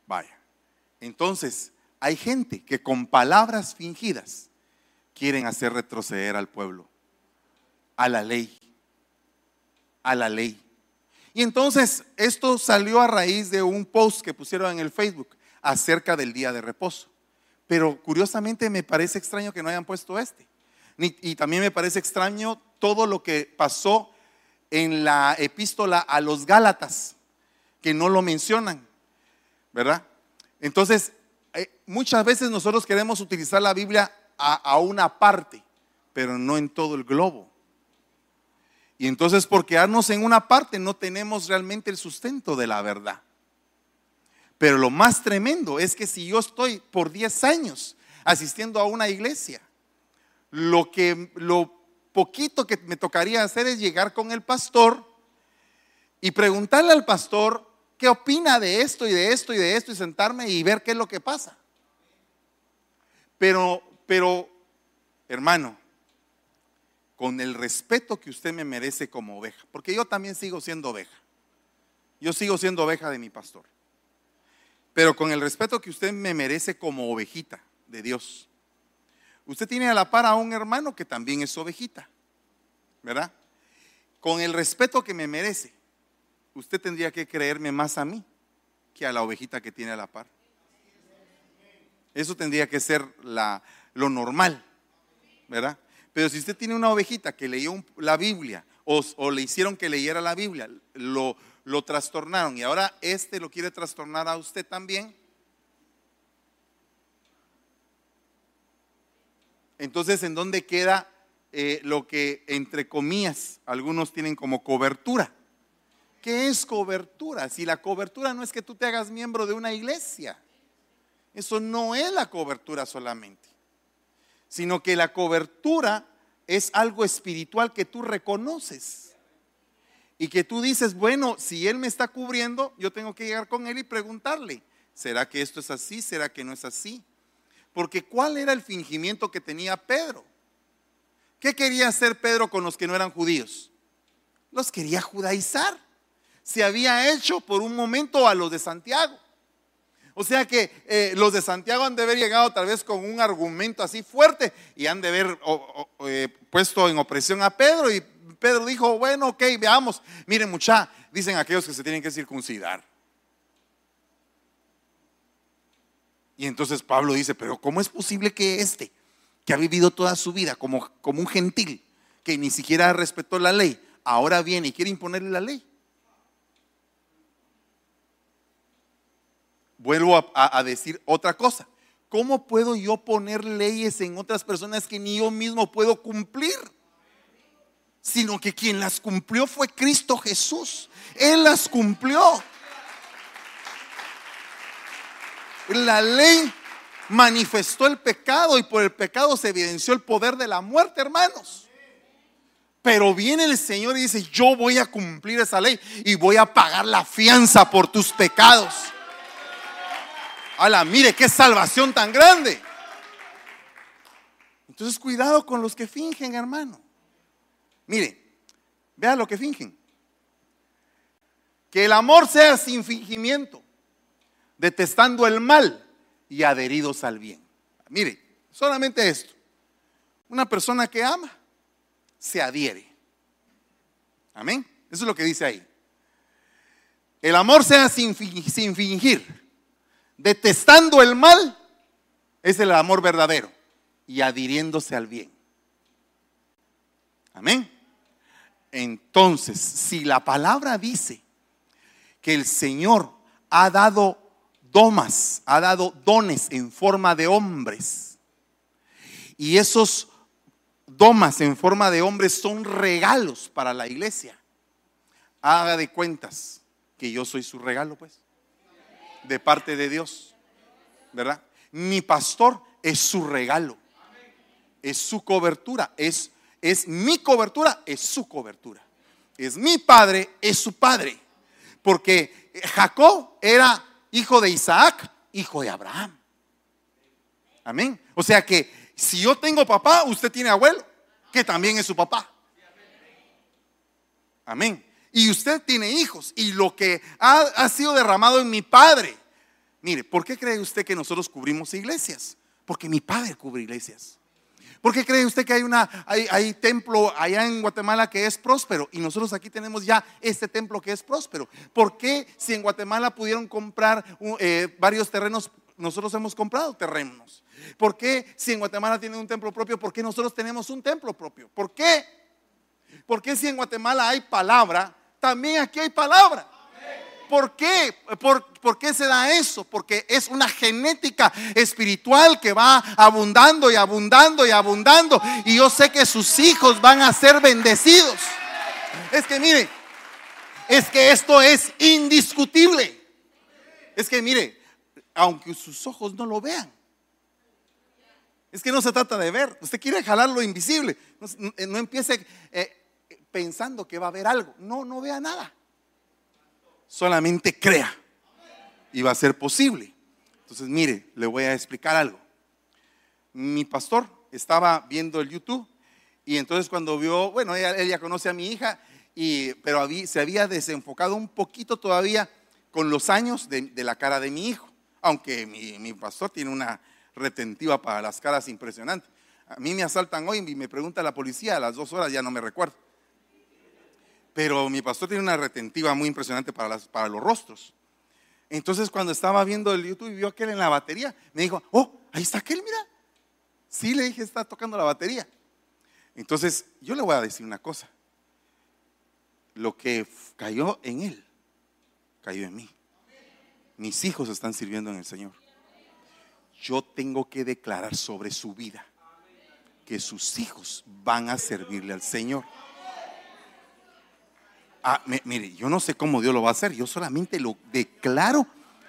Vaya. Entonces, hay gente que con palabras fingidas quieren hacer retroceder al pueblo, a la ley, a la ley. Y entonces esto salió a raíz de un post que pusieron en el Facebook acerca del día de reposo. Pero curiosamente me parece extraño que no hayan puesto este. Y también me parece extraño todo lo que pasó en la epístola a los Gálatas, que no lo mencionan, ¿verdad? Entonces, eh, muchas veces nosotros queremos utilizar la Biblia a, una parte, pero no en todo el globo. Y entonces por quedarnos en una parte no tenemos realmente el sustento de la verdad. Pero lo más tremendo es que si yo estoy por 10 años asistiendo a una iglesia, lo que lo poquito que me tocaría hacer es llegar con el pastor y preguntarle al pastor qué opina de esto y de esto y de esto y sentarme y ver qué es lo que pasa. Pero pero hermano, con el respeto que usted me merece como oveja, porque yo también sigo siendo oveja. Yo sigo siendo oveja de mi pastor. Pero con el respeto que usted me merece como ovejita de Dios. Usted tiene a la par a un hermano que también es ovejita, ¿verdad? Con el respeto que me merece, usted tendría que creerme más a mí que a la ovejita que tiene a la par. Eso tendría que ser lo normal, ¿verdad? Pero si usted tiene una ovejita que leyó la Biblia o, le hicieron que leyera la Biblia, lo trastornaron y ahora este lo quiere trastornar a usted también, entonces ¿en dónde queda eh, lo que entre comillas algunos tienen como cobertura? ¿Qué es cobertura? Si la cobertura no es que tú te hagas miembro de una iglesia, eso no es la cobertura solamente sino que la cobertura es algo espiritual que tú reconoces. Y que tú dices, bueno, si Él me está cubriendo, yo tengo que llegar con Él y preguntarle, ¿será que esto es así? ¿Será que no es así? Porque ¿cuál era el fingimiento que tenía Pedro? ¿Qué quería hacer Pedro con los que no eran judíos? Los quería judaizar. Se había hecho por un momento a los de Santiago. O sea que eh, los de Santiago han de haber llegado tal vez con un argumento así fuerte y han de haber eh, puesto en opresión a Pedro y Pedro dijo, bueno, ok, veamos. Miren mucha, dicen aquellos que se tienen que circuncidar. Y entonces Pablo dice, pero ¿cómo es posible que este, que ha vivido toda su vida como, como un gentil, que ni siquiera respetó la ley, ahora viene y quiere imponerle la ley? vuelvo a, decir otra cosa. ¿Cómo puedo yo poner leyes en otras personas que ni yo mismo puedo cumplir? Sino que quien las cumplió fue Cristo Jesús. Él las cumplió. La ley manifestó el pecado y por el pecado se evidenció el poder de la muerte, hermanos. Pero viene el Señor y dice, yo voy a cumplir esa ley y voy a pagar la fianza por tus pecados. ¡Hala, mire qué salvación tan grande! Entonces, cuidado con los que fingen, hermano. Mire, vea lo que fingen. Que el amor sea sin fingimiento, detestando el mal y adheridos al bien. Mire, solamente esto. Una persona que ama se adhiere. Amén. Eso es lo que dice ahí. El amor sea sin, sin fingir, detestando el mal, es el amor verdadero y adhiriéndose al bien. Amén. Entonces, si la palabra dice que el Señor ha dado domas, ha dado dones en forma de hombres, y esos domas en forma de hombres son regalos para la iglesia, haga de cuentas que yo soy su regalo, pues, de parte de Dios, ¿verdad? Mi pastor es su regalo, es su cobertura, es es mi cobertura, es su cobertura. Es mi padre, es su padre. Porque Jacob era hijo de Isaac, hijo de Abraham. Amén. O sea que si yo tengo papá, usted tiene abuelo, que también es su papá. Amén. Y usted tiene hijos. Y lo que ha, ha sido derramado en mi padre. Mire, ¿por qué cree usted que nosotros cubrimos iglesias? Porque mi padre cubre iglesias. ¿Por qué cree usted que hay, una, hay, templo allá en Guatemala que es próspero y nosotros aquí tenemos ya este templo que es próspero? ¿Por qué si en Guatemala pudieron comprar eh, varios terrenos, nosotros hemos comprado terrenos? ¿Por qué si en Guatemala tienen un templo propio, por qué nosotros tenemos un templo propio? ¿Por qué? ¿Por qué si en Guatemala hay palabra, también aquí hay palabra? ¿Por qué? ¿Por, qué se da eso? Porque es una genética espiritual que va abundando y abundando y abundando. Y yo sé que sus hijos van a ser bendecidos. Es que mire, es que esto es indiscutible. Es que mire, aunque sus ojos no lo vean. Es que no se trata de ver. Usted quiere jalar lo invisible. No, empiece eh, pensando que va a haber algo. No, no vea nada solamente crea y va a ser posible. Entonces, mire, le voy a explicar algo. Mi pastor estaba viendo el YouTube y entonces cuando vio, bueno, ella, conoce a mi hija, y, pero se había desenfocado un poquito todavía con los años de, la cara de mi hijo, aunque mi, mi, pastor tiene una retentiva para las caras impresionante. A mí me asaltan hoy y me pregunta la policía a las dos horas, ya no me recuerdo. Pero mi pastor tiene una retentiva muy impresionante para, los rostros. Entonces cuando estaba viendo el YouTube y vio aquel en la batería, me dijo, oh, ahí está aquel, mira. Sí, le dije, está tocando la batería. Entonces yo le voy a decir una cosa. Lo que cayó en él, cayó en mí. Mis hijos están sirviendo en el Señor. Yo tengo que declarar sobre su vida que sus hijos van a servirle al Señor. Ah, mire, yo no sé cómo Dios lo va a hacer, yo solamente lo declaro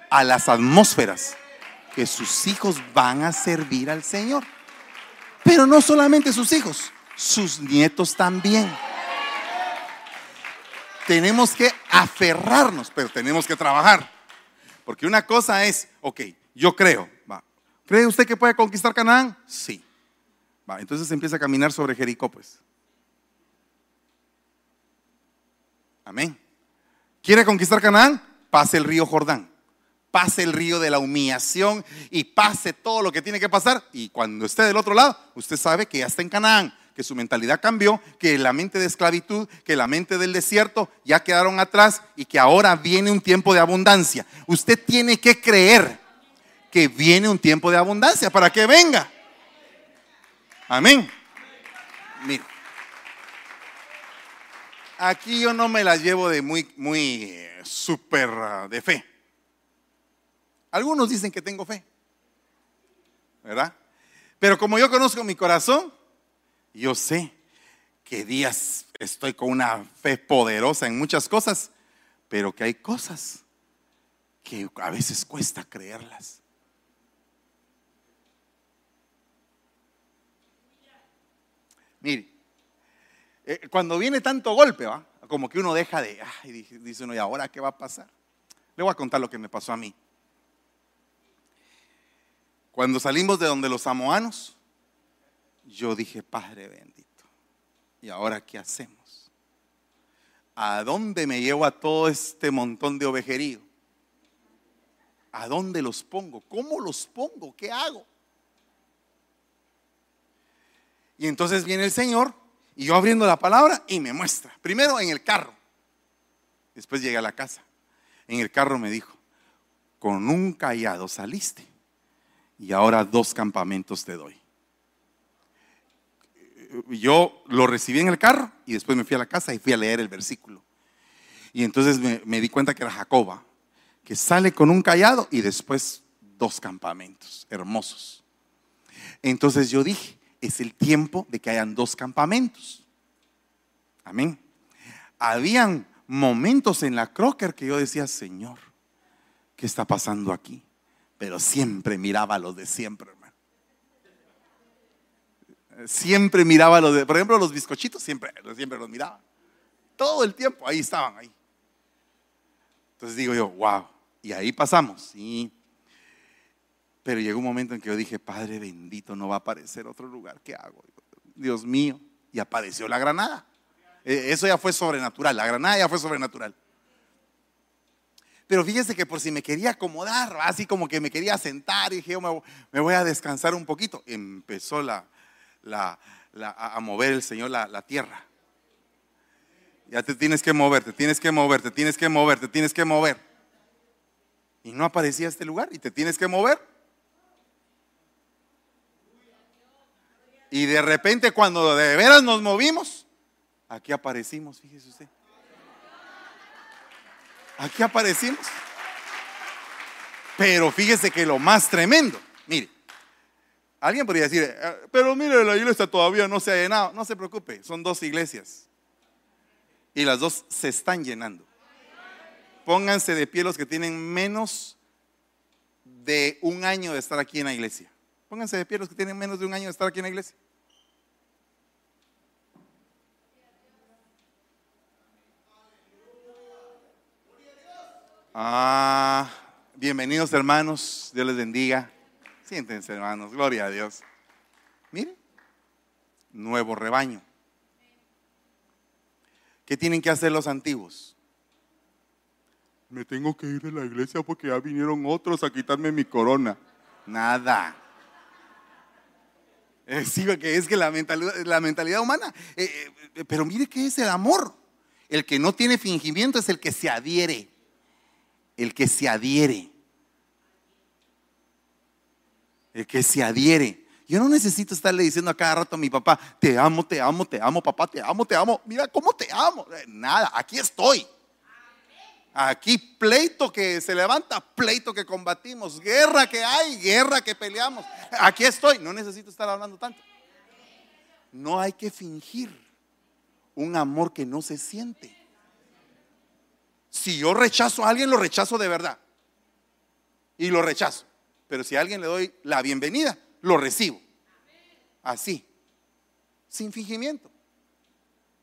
a las atmósferas que sus hijos van a servir al Señor. Pero no solamente sus hijos, sus nietos también. Tenemos que aferrarnos, pero tenemos que trabajar. Porque una cosa es, ok, yo creo. ¿Cree usted que puede conquistar Canaán? Sí. Va, entonces empieza a caminar sobre Jericó, pues. Amén. ¿Quiere conquistar Canaán? Pase el río Jordán. Pase el río de la humillación y pase todo lo que tiene que pasar. Y cuando esté del otro lado, usted sabe que ya está en Canaán, que su mentalidad cambió, que la mente de esclavitud, que la mente del desierto ya quedaron atrás y que ahora viene un tiempo de abundancia. Usted tiene que creer que viene un tiempo de abundancia para que venga. Amén. Mira aquí yo no me las llevo de muy, muy eh, súper ah, de fe. Algunos dicen que tengo fe, ¿verdad? Pero como yo conozco mi corazón, yo sé que días estoy con una fe poderosa en muchas cosas, pero que hay cosas que a veces cuesta creerlas. Mire, eh, cuando viene tanto golpe, ¿va? como que uno deja de, ay, dice uno, ¿y ahora qué va a pasar? Le voy a contar lo que me pasó a mí. Cuando salimos de donde los samoanos, yo dije, Padre bendito, ¿y ahora qué hacemos? ¿A dónde me llevo a todo este montón de ovejerío? ¿A dónde los pongo? ¿Cómo los pongo? ¿Qué hago? Y entonces viene el Señor y yo abriendo la palabra y me muestra. Primero en el carro. Después llegué a la casa. En el carro me dijo, con un callado saliste y ahora dos campamentos te doy. Yo lo recibí en el carro y después me fui a la casa y fui a leer el versículo. Y entonces me, me di cuenta que era Jacoba, que sale con un callado y después dos campamentos hermosos. Entonces yo dije, es el tiempo de que hayan dos campamentos. Amén. Habían momentos en la Crocker que yo decía, Señor, ¿qué está pasando aquí? Pero siempre miraba lo de siempre, hermano. Siempre miraba lo de, por ejemplo, los bizcochitos, siempre, siempre los miraba. Todo el tiempo, ahí estaban, ahí. Entonces digo yo, wow. Y ahí pasamos. Sí. Pero llegó un momento en que yo dije, Padre bendito, no va a aparecer otro lugar. ¿Qué hago? Dios mío. Y apareció la granada. E, eso ya fue sobrenatural. La granada ya fue sobrenatural. Pero fíjese que por si me quería acomodar, así como que me quería sentar, y dije, yo me, voy a descansar un poquito. Empezó a mover el Señor la, la tierra. Ya te tienes que mover, te tienes que mover, te tienes que mover, te tienes que mover. Y no aparecía este lugar y te tienes que mover. Y de repente cuando de veras nos movimos, aquí aparecimos, fíjese usted. Aquí aparecimos. Pero fíjese que lo más tremendo, mire, alguien podría decir, eh, pero mire, la iglesia todavía no se ha llenado. No se preocupe, son dos iglesias. Y las dos se están llenando. Pónganse de pie los que tienen menos de un año de estar aquí en la iglesia. Pónganse de pie los que tienen menos de un año de estar aquí en la iglesia. Ah, bienvenidos hermanos, Dios les bendiga. Siéntense hermanos, gloria a Dios. Miren, nuevo rebaño. ¿Qué tienen que hacer los antiguos? Me tengo que ir de la iglesia porque ya vinieron otros a quitarme mi corona. Nada. Eh, sí, que es que la mentalidad, la mentalidad humana. Eh, eh, pero mire qué es el amor. El que no tiene fingimiento es el que se adhiere. El que se adhiere. El que se adhiere. Yo no necesito estarle diciendo a cada rato a mi papá, te amo, te amo, te amo, papá, te amo, te amo. Mira cómo te amo. Nada, aquí estoy. Aquí pleito que se levanta, pleito que combatimos, guerra que hay, guerra que peleamos. Aquí estoy, no necesito estar hablando tanto. No hay que fingir un amor que no se siente. Si yo rechazo a alguien, lo rechazo de verdad. Y lo rechazo. Pero si a alguien le doy la bienvenida, lo recibo. Así. Sin fingimiento.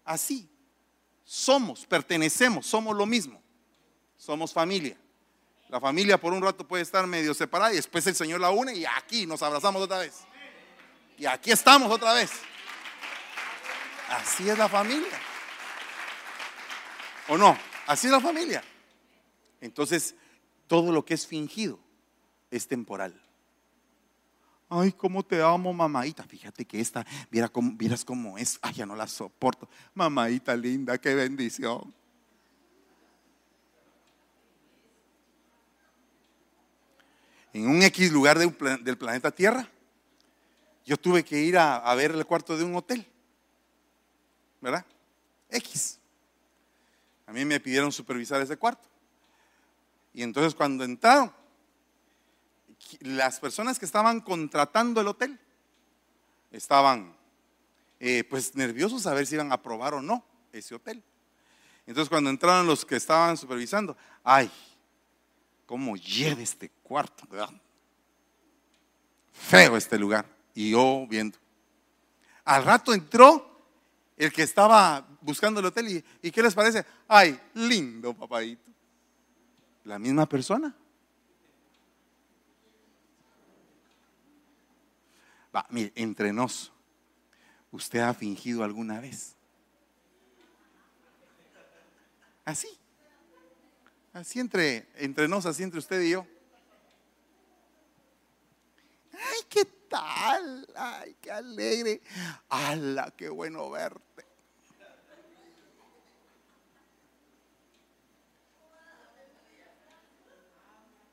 Así. Somos, pertenecemos, somos lo mismo somos familia. La familia por un rato puede estar medio separada y después el Señor la une y aquí nos abrazamos otra vez. Y aquí estamos otra vez. Así es la familia. ¿O no? Así es la familia. Entonces, todo lo que es fingido es temporal. Ay, cómo te amo, mamadita. Fíjate que esta, viera vieras cómo es. Ay, ya no la soporto. Mamadita linda, qué bendición. En un X lugar del planeta Tierra, yo tuve que ir a, ver el cuarto de un hotel. ¿Verdad? X. A mí me pidieron supervisar ese cuarto. Y entonces cuando entraron, las personas que estaban contratando el hotel estaban eh, pues nerviosos a ver si iban a aprobar o no ese hotel. Entonces cuando entraron los que estaban supervisando, ay, cómo lleve este cuarto. Feo este lugar. Y yo viendo. Al rato entró el que estaba buscando el hotel y, y ¿qué les parece? Ay, lindo papadito. La misma persona. Va, mire, entre nos, ¿usted ha fingido alguna vez? Así. Así entre, entre nos, así entre usted y yo. Ay, ¿qué tal? ¡Ay, qué alegre! ¡Hala, qué bueno verte!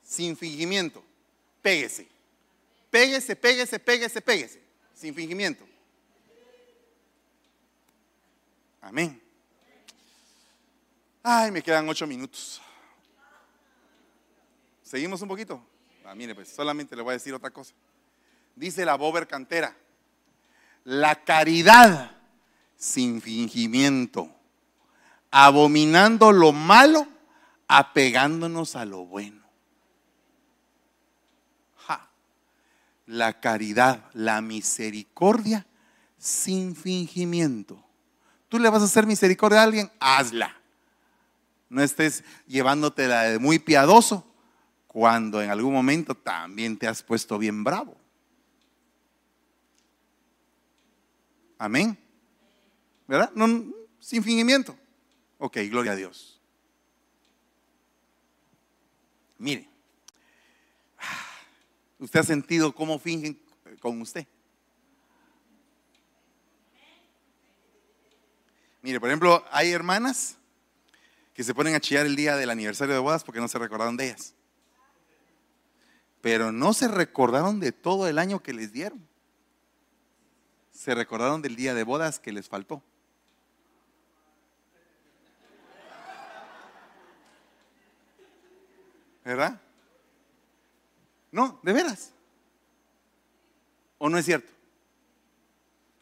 Sin fingimiento. Péguese. Péguese, péguese, péguese, péguese. Sin fingimiento. Amén. Ay, me quedan ocho minutos. ¿Seguimos un poquito? Ah, mire, pues solamente le voy a decir otra cosa. Dice la Bober Cantera, la caridad sin fingimiento, abominando lo malo, apegándonos a lo bueno. La caridad, la misericordia sin fingimiento. Tú le vas a hacer misericordia a alguien, hazla. No estés llevándotela de muy piadoso cuando en algún momento también te has puesto bien bravo. Amén. ¿Verdad? No, sin fingimiento. Ok, gloria a Dios. Mire, ¿usted ha sentido cómo fingen con usted? Mire, por ejemplo, hay hermanas que se ponen a chillar el día del aniversario de bodas porque no se recordaron de ellas. Pero no se recordaron de todo el año que les dieron. Se recordaron del día de bodas que les faltó. ¿Verdad? No, de veras. ¿O no es cierto?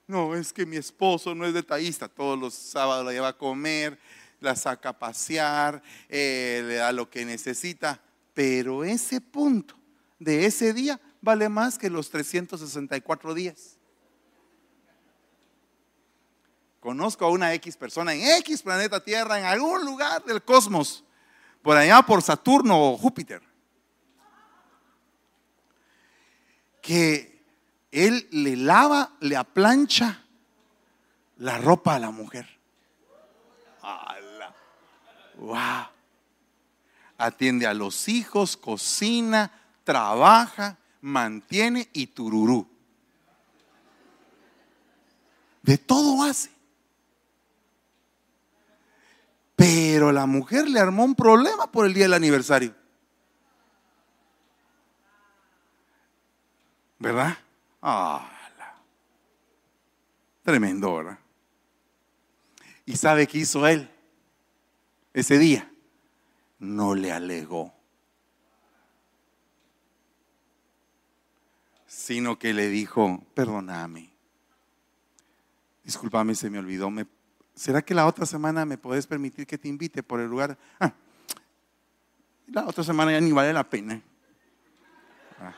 No, es que mi esposo no es detallista. Todos los sábados la lleva a comer, la saca a pasear, eh, le da lo que necesita. Pero ese punto de ese día vale más que los 364 días. Conozco a una X persona en X planeta Tierra, en algún lugar del cosmos, por allá por Saturno o Júpiter, que él le lava, le aplancha la ropa a la mujer. ¡Wow! Atiende a los hijos, cocina, trabaja, mantiene y tururú. De todo hace. Pero la mujer le armó un problema por el día del aniversario. ¿Verdad? Ah, tremendo, ¿verdad? ¿Y sabe qué hizo él? ese día, no le alegó, sino que le dijo, perdóname, discúlpame, se me olvidó, ¿será que la otra semana me puedes permitir que te invite por el lugar? Ah, la otra semana ya ni vale la pena. Ah.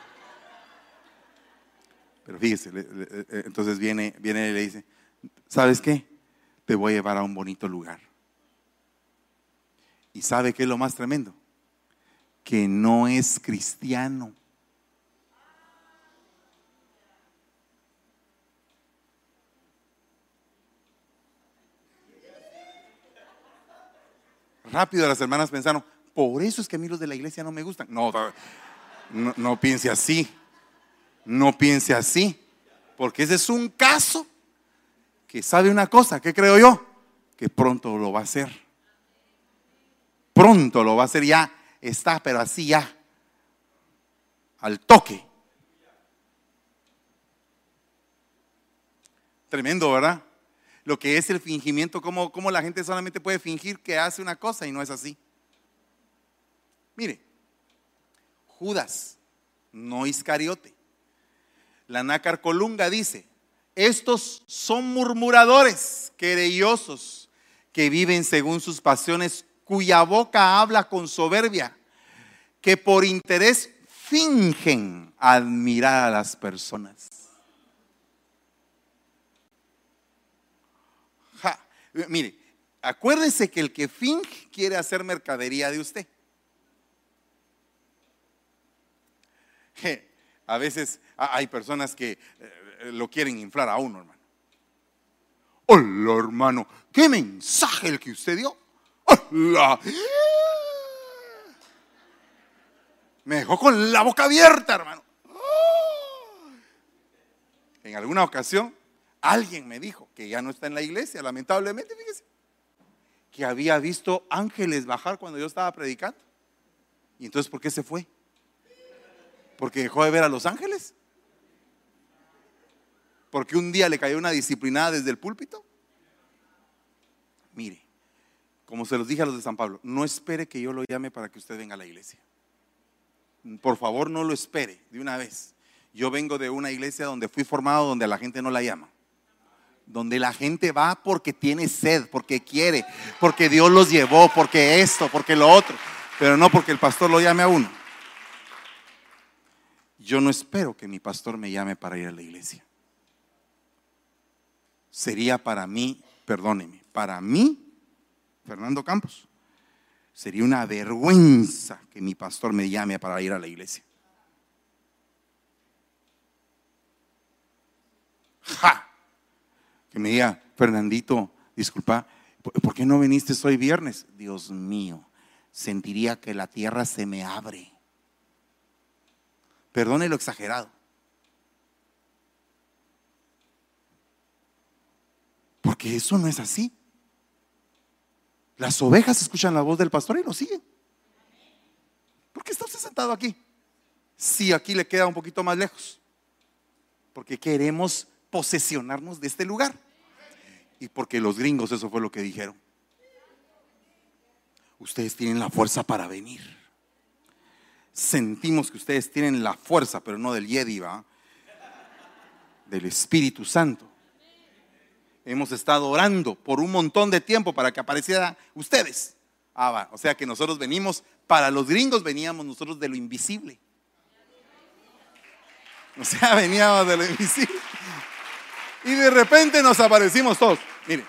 Pero fíjese, entonces viene, viene y le dice, ¿sabes qué? Te voy a llevar a un bonito lugar. ¿Y sabe qué es lo más tremendo? Que no es cristiano. Rápido las hermanas pensaron, por eso es que a mí los de la iglesia no me gustan. No, no, piense así. No piense así. Porque ese es un caso que sabe una cosa, ¿qué creo yo? Que pronto lo va a hacer pronto lo va a hacer ya, está, pero así ya, al toque. Tremendo, ¿verdad? Lo que es el fingimiento, cómo, cómo la gente solamente puede fingir que hace una cosa y no es así. Mire, Judas, no Iscariote. La nácar Colunga dice, estos son murmuradores, querellosos, que viven según sus pasiones cuya boca habla con soberbia, que por interés fingen admirar a las personas. Mire, acuérdese que el que finge quiere hacer mercadería de usted. A veces hay personas que eh, lo quieren inflar a uno, hermano. Hola, hermano, ¿qué mensaje el que usted dio? Me dejó con la boca abierta, hermano. en alguna ocasión, alguien me dijo que ya no está en la iglesia, lamentablemente, fíjese, que había visto ángeles bajar cuando yo estaba predicando. ¿Y entonces por qué se fue? ¿Porque dejó de ver a los ángeles? ¿Porque un día le cayó una disciplinada desde el púlpito? Mire, como se los dije a los de San Pablo, no espere que yo lo llame para que usted venga a la iglesia. Por favor, no lo espere de una vez. Yo vengo de una iglesia donde fui formado, donde la gente no la llama. Donde la gente va porque tiene sed, porque quiere, porque Dios los llevó, porque esto, porque lo otro, pero no porque el pastor lo llame a uno. Yo no espero que mi pastor me llame para ir a la iglesia. Sería para mí, perdóneme, para mí, Fernando Campos, sería una vergüenza que mi pastor me llame para ir a la iglesia. Ja. Que me diga, Fernandito, disculpa, ¿por qué no viniste hoy viernes? Dios mío, sentiría que la tierra se me abre. Perdone lo exagerado. Porque eso no es así. Las ovejas escuchan la voz del pastor y lo siguen. ¿Por qué está usted sentado aquí? Si aquí le queda un poquito más lejos. Porque queremos posesionarnos de este lugar. Y porque los gringos eso fue lo que dijeron. Ustedes tienen la fuerza para venir. Sentimos que ustedes tienen la fuerza, pero no del Yedi, Del Espíritu Santo. Hemos estado orando por un montón de tiempo para que aparecieran ustedes. Ah, o sea que nosotros venimos, para los gringos veníamos nosotros de lo invisible. O sea, veníamos de lo invisible. Y de repente nos aparecimos todos. Miren,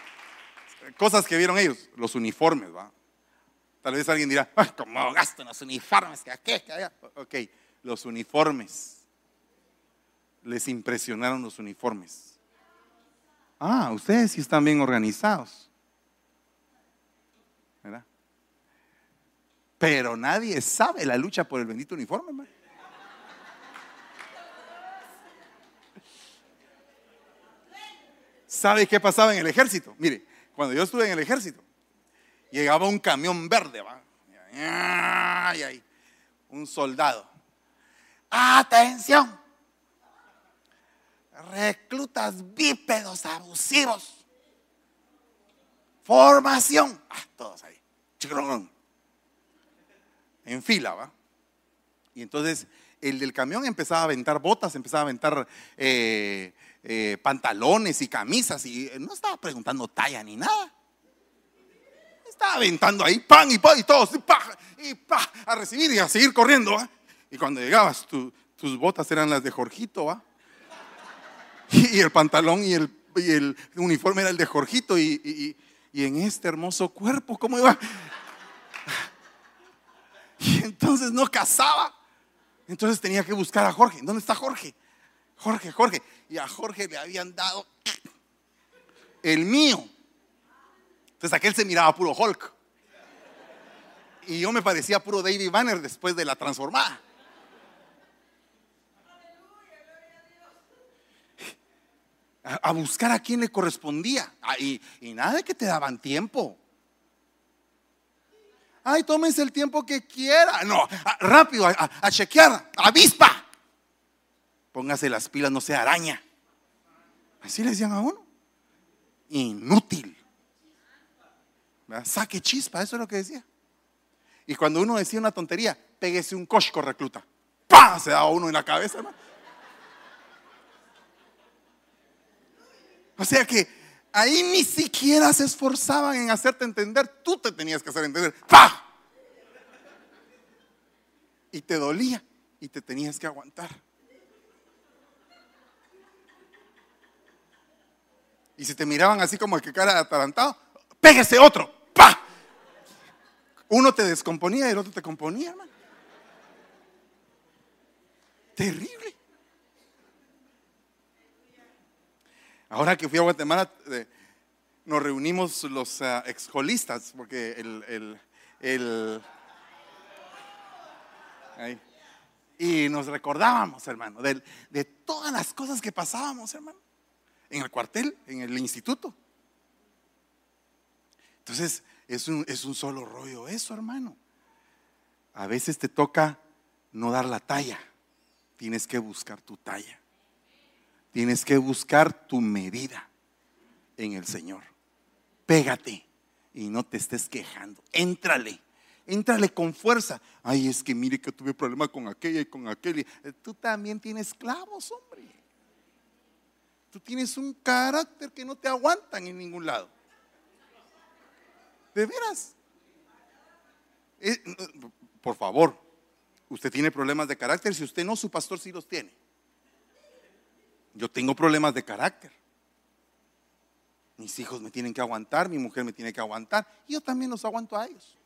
cosas que vieron ellos, los uniformes, ¿va? Tal vez alguien dirá, ¿cómo gastan los uniformes? ¿Qué, qué, qué? Ok, los uniformes. Les impresionaron los uniformes. Ah, ustedes sí están bien organizados. ¿Verdad? Pero nadie sabe la lucha por el bendito uniforme. ¿Sabe qué pasaba en el ejército? Mire, cuando yo estuve en el ejército, llegaba un camión verde, ¿va? un soldado. ¡Atención! reclutas bípedos abusivos. Formación. Ah, todos ahí. En fila, ¿va? Y entonces el del camión empezaba a aventar botas, empezaba a aventar eh, eh, pantalones y camisas y no estaba preguntando talla ni nada. Estaba aventando ahí, pan y pan y todos, y pa, y pa, a recibir y a seguir corriendo. Y cuando llegabas, tus botas eran las de Jorgito, y el pantalón y el, el uniforme era el de Jorgito y, en este hermoso cuerpo, ¿cómo iba? Y entonces no casaba. Entonces tenía que buscar a Jorge. ¿Dónde está Jorge? Jorge, Jorge. Y a Jorge le habían dado el mío. Entonces aquel se miraba puro Hulk. Y yo me parecía puro David Banner después de la transformada. a, buscar a quien le correspondía. Ah, y, nada de que te daban tiempo. Ay, tómense el tiempo que quiera. No, rápido, a, chequear. Avispa. Póngase las pilas, no sea araña. Así le decían a uno. Inútil. Saque chispa, eso es lo que decía. Y cuando uno decía una tontería, péguese un cosco recluta. ¡Pah! Se daba uno en la cabeza. ¿no? O sea que ahí ni siquiera se esforzaban en hacerte entender, tú te tenías que hacer entender. ¡Pah! Y te dolía y te tenías que aguantar. Y si te miraban así como el que cara atarantado, pégese otro. ¡Pah! Uno te descomponía y el otro te componía, hermano. Terrible. Ahora que fui a Guatemala, eh, nos reunimos los uh, exjolistas, porque el, el, el Y nos recordábamos, hermano, de, de todas las cosas que pasábamos, hermano. En el cuartel, en el instituto. Entonces, es un, es un solo rollo eso, hermano. A veces te toca no dar la talla. Tienes que buscar tu talla. Tienes que buscar tu medida en el Señor. Pégate y no te estés quejando. Éntrale. Éntrale con fuerza. Ay, es que mire que tuve problema con aquella y con aquel. Tú también tienes clavos, hombre. Tú tienes un carácter que no te aguantan en ningún lado. De veras. Eh, por favor, usted tiene problemas de carácter. Si usted no, su pastor sí los tiene. Yo tengo problemas de carácter. Mis hijos me tienen que aguantar, mi mujer me tiene que aguantar. Y yo también los aguanto a ellos.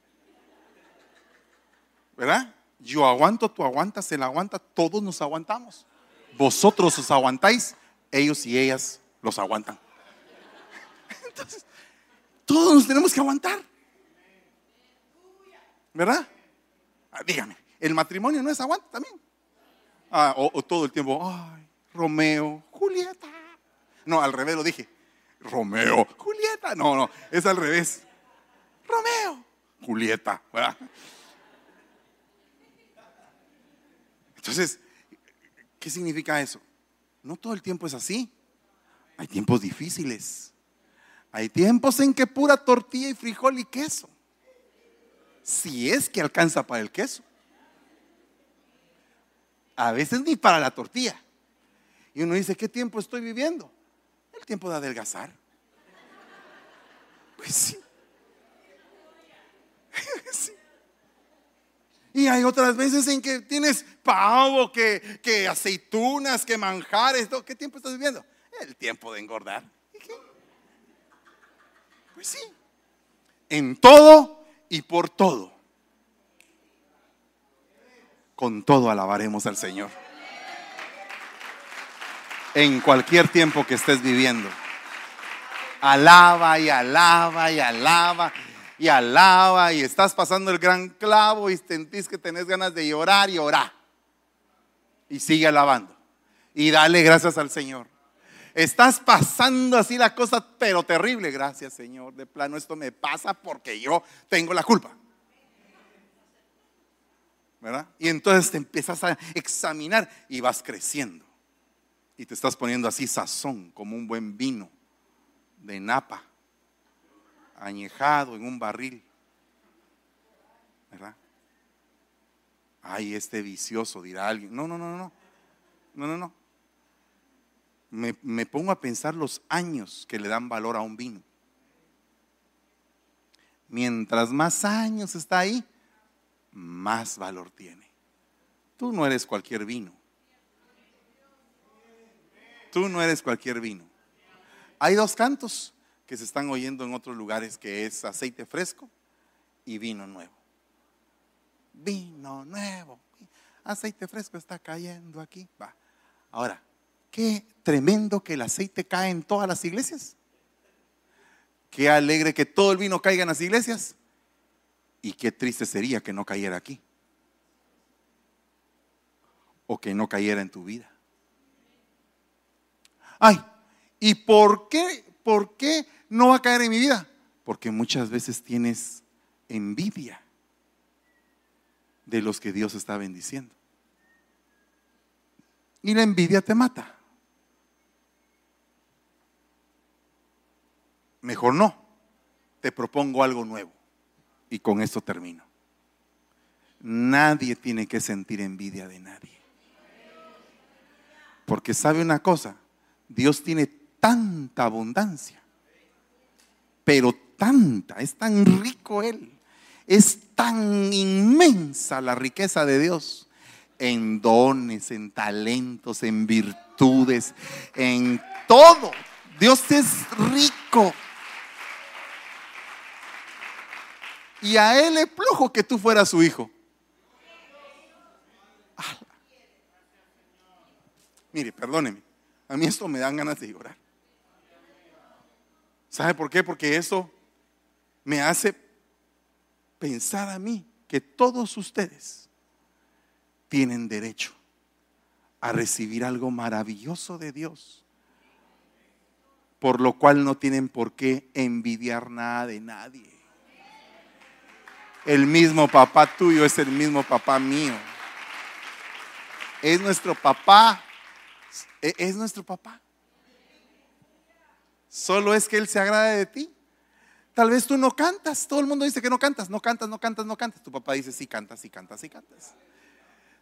¿Verdad? Yo aguanto, tú aguantas, él aguanta, todos nos aguantamos. Vosotros os aguantáis, ellos y ellas los aguantan. Entonces, todos nos tenemos que aguantar. ¿Verdad? Ah, dígame, el matrimonio no es aguanta también. Ah, o, todo el tiempo, ay, Romeo, Julieta. No, al revés lo dije. Romeo, Julieta. No, no, es al revés. Romeo, Julieta. ¿verdad? Entonces, ¿qué significa eso? No todo el tiempo es así. Hay tiempos difíciles. Hay tiempos en que pura tortilla y frijol y queso. Si es que alcanza para el queso. A veces ni para la tortilla. Y uno dice, ¿qué tiempo estoy viviendo? El tiempo de adelgazar. Pues sí. sí. Y hay otras veces en que tienes pavo, que, que aceitunas, que manjares. ¿Qué tiempo estás viviendo? El tiempo de engordar. Pues sí. En todo y por todo. Con todo alabaremos al Señor. En cualquier tiempo que estés viviendo. Alaba y alaba y alaba y alaba y estás pasando el gran clavo y sentís que tenés ganas de llorar y orar. Y sigue alabando. Y dale gracias al Señor. Estás pasando así la cosa, pero terrible. Gracias, Señor. De plano, esto me pasa porque yo tengo la culpa. ¿Verdad? Y entonces te empiezas a examinar y vas creciendo. Y te estás poniendo así sazón, como un buen vino de napa añejado en un barril. ¿Verdad? Ay, este vicioso, dirá alguien. No, no, no, no. No, no, no. Me, me pongo a pensar los años que le dan valor a un vino. Mientras más años está ahí, más valor tiene. Tú no eres cualquier vino. Tú no eres cualquier vino. Hay dos cantos que se están oyendo en otros lugares, que es aceite fresco y vino nuevo. Vino nuevo. Aceite fresco está cayendo aquí. Va. Ahora, qué tremendo que el aceite cae en todas las iglesias. Qué alegre que todo el vino caiga en las iglesias. Y qué triste sería que no cayera aquí. O que no cayera en tu vida. Ay, ¿y por qué? ¿Por qué no va a caer en mi vida? Porque muchas veces tienes envidia de los que Dios está bendiciendo. Y la envidia te mata. Mejor no. Te propongo algo nuevo. Y con esto termino. Nadie tiene que sentir envidia de nadie. Porque sabe una cosa, Dios tiene tanta abundancia pero tanta, es tan rico Él, es tan inmensa la riqueza de Dios en dones, en talentos, en virtudes, en todo. Dios es rico. Y a Él le plujo que tú fueras su hijo. Mire, perdóneme, a mí esto me dan ganas de llorar. ¿Sabe por qué? Porque eso me hace pensar a mí que todos ustedes tienen derecho a recibir algo maravilloso de Dios, por lo cual no tienen por qué envidiar nada de nadie. El mismo papá tuyo es el mismo papá mío. Es nuestro papá. Es nuestro papá. Solo es que Él se agrade de ti. Tal vez tú no cantas. Todo el mundo dice que no cantas. No cantas, no cantas, no cantas. Tu papá dice, sí cantas, sí cantas, sí cantas.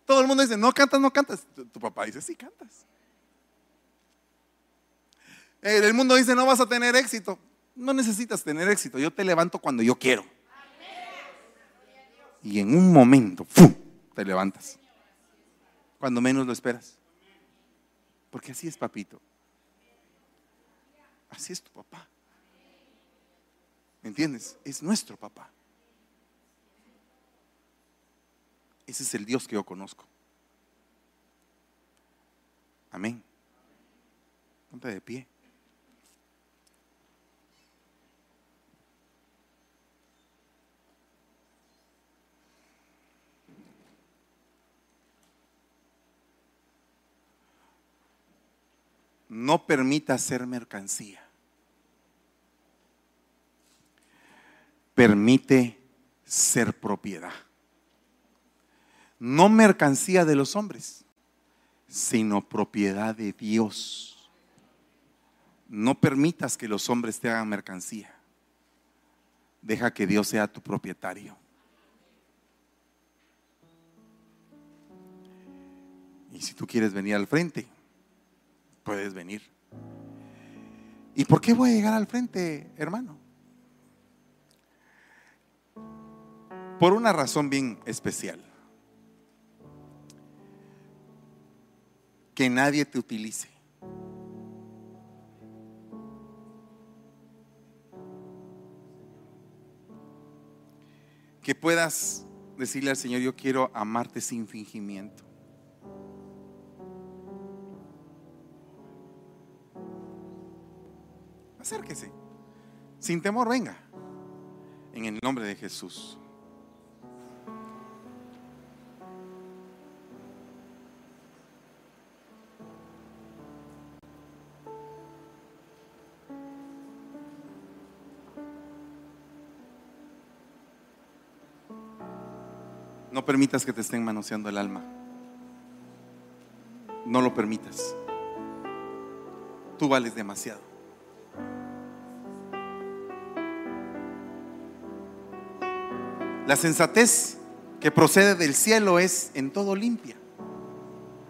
Todo el mundo dice, no cantas, no cantas. Tu, papá dice, sí cantas. El mundo dice, no vas a tener éxito. No necesitas tener éxito. Yo te levanto cuando yo quiero. Y en un momento, ¡fum! te levantas. Cuando menos lo esperas. Porque así es, papito. Así es tu papá. ¿Me entiendes? Es nuestro papá. Ese es el Dios que yo conozco. Amén. Ponte de pie. No permita ser mercancía. Permite ser propiedad no mercancía de los hombres, sino propiedad de Dios. No permitas que los hombres te hagan mercancía. Deja que Dios sea tu propietario. Y si tú quieres venir al frente, puedes venir. ¿Y por qué voy a llegar al frente, hermano? Por una razón bien especial. que nadie te utilice. Que puedas decirle al Señor, yo quiero amarte sin fingimiento. Acérquese. Sin temor, venga. En el nombre de Jesús. No permitas que te estén manoseando el alma. No lo permitas. Tú vales demasiado. La sensatez que procede del cielo es en todo limpia.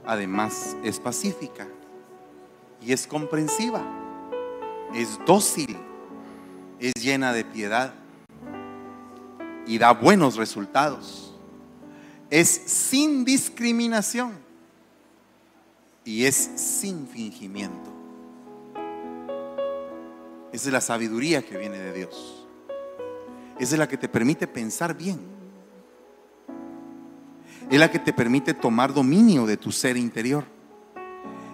Además es pacífica y es comprensiva. Es dócil. Es llena de piedad y da buenos resultados es sin discriminación y es sin fingimiento. Esa es la sabiduría que viene de Dios. Es la que te permite pensar bien. Es la que te permite tomar dominio de tu ser interior.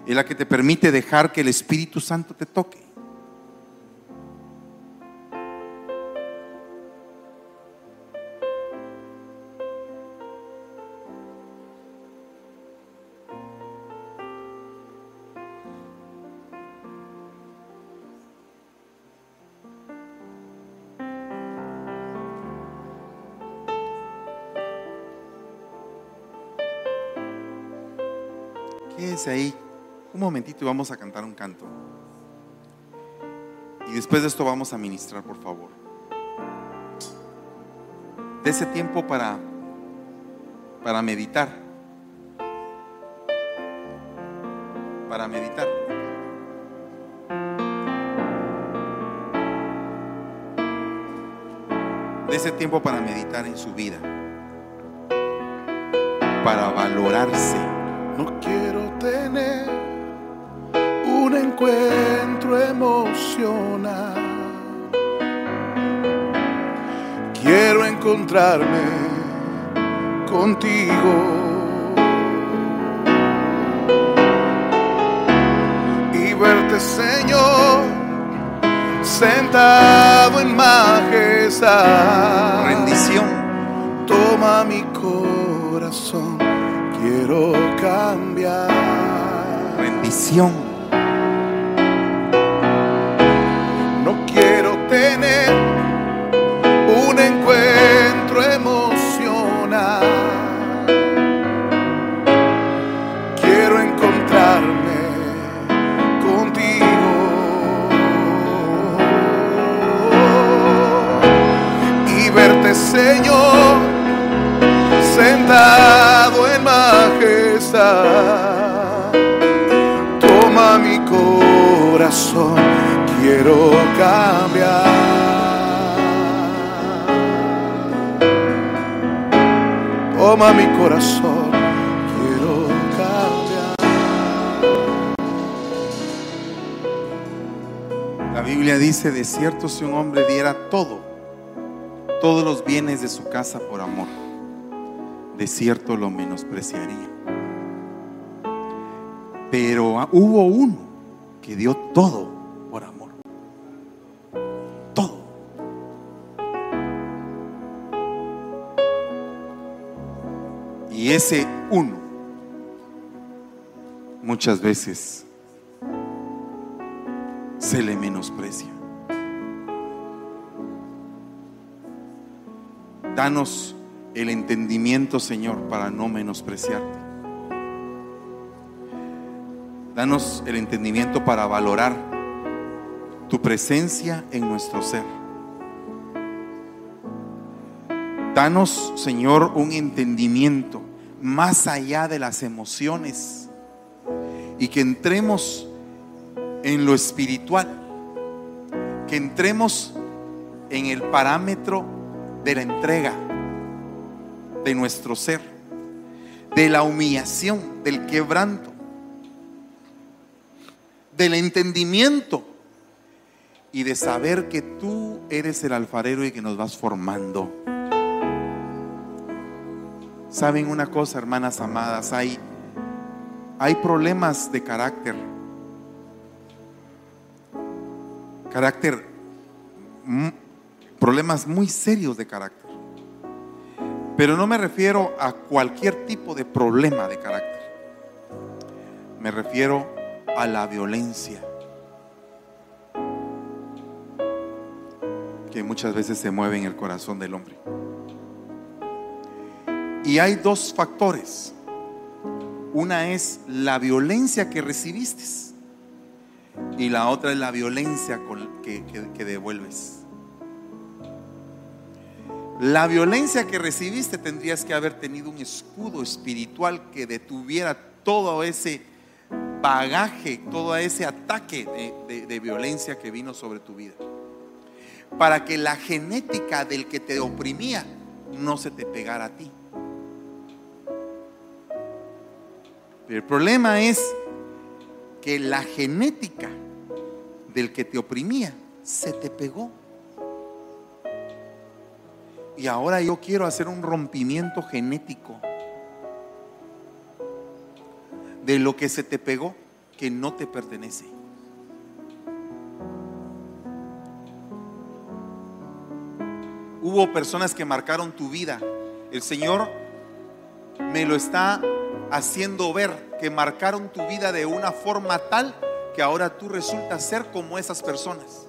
Es la que te permite dejar que el Espíritu Santo te toque. Y vamos a cantar un canto. Y después de esto vamos a ministrar, por favor. De ese tiempo para, para meditar. Para meditar. De ese tiempo para meditar en su vida. Para valorarse. No quiero tener encuentro emocional. Quiero encontrarme contigo. Y verte, Señor, sentado en majestad. Rendición. Toma mi corazón quiero cambiar. Rendición. Toma mi corazón, quiero cambiar. La Biblia dice, de cierto si un hombre diera todo, todos los bienes de su casa por amor, de cierto lo menospreciaría. Pero ah, hubo uno que dio todo Ese uno muchas veces se le menosprecia. Danos el entendimiento, Señor, para no menospreciarte. Danos el entendimiento para valorar tu presencia en nuestro ser. Danos, Señor, un entendimiento más allá de las emociones y que entremos en lo espiritual, que entremos en el parámetro de la entrega de nuestro ser, de la humillación, del quebranto, del entendimiento y de saber que tú eres el alfarero y que nos vas formando. Saben una cosa, hermanas amadas, hay, hay problemas de carácter carácter, mm, problemas muy serios de carácter. Pero no me refiero a cualquier tipo de problema de carácter. Me refiero a la violencia. Que muchas veces se mueve en el corazón del hombre. Y hay dos factores. Una es la violencia que recibiste y la otra es la violencia que, devuelves. La violencia que recibiste tendrías que haber tenido un escudo espiritual que detuviera todo ese bagaje, todo ese ataque de violencia que vino sobre tu vida. Para que la genética del que te oprimía no se te pegara a ti. Pero el problema es que la genética del que te oprimía se te pegó. Y ahora yo quiero hacer un rompimiento genético de lo que se te pegó que no te pertenece. Hubo personas que marcaron tu vida. El Señor me lo está haciendo ver que marcaron tu vida de una forma tal que ahora tú resultas ser como esas personas.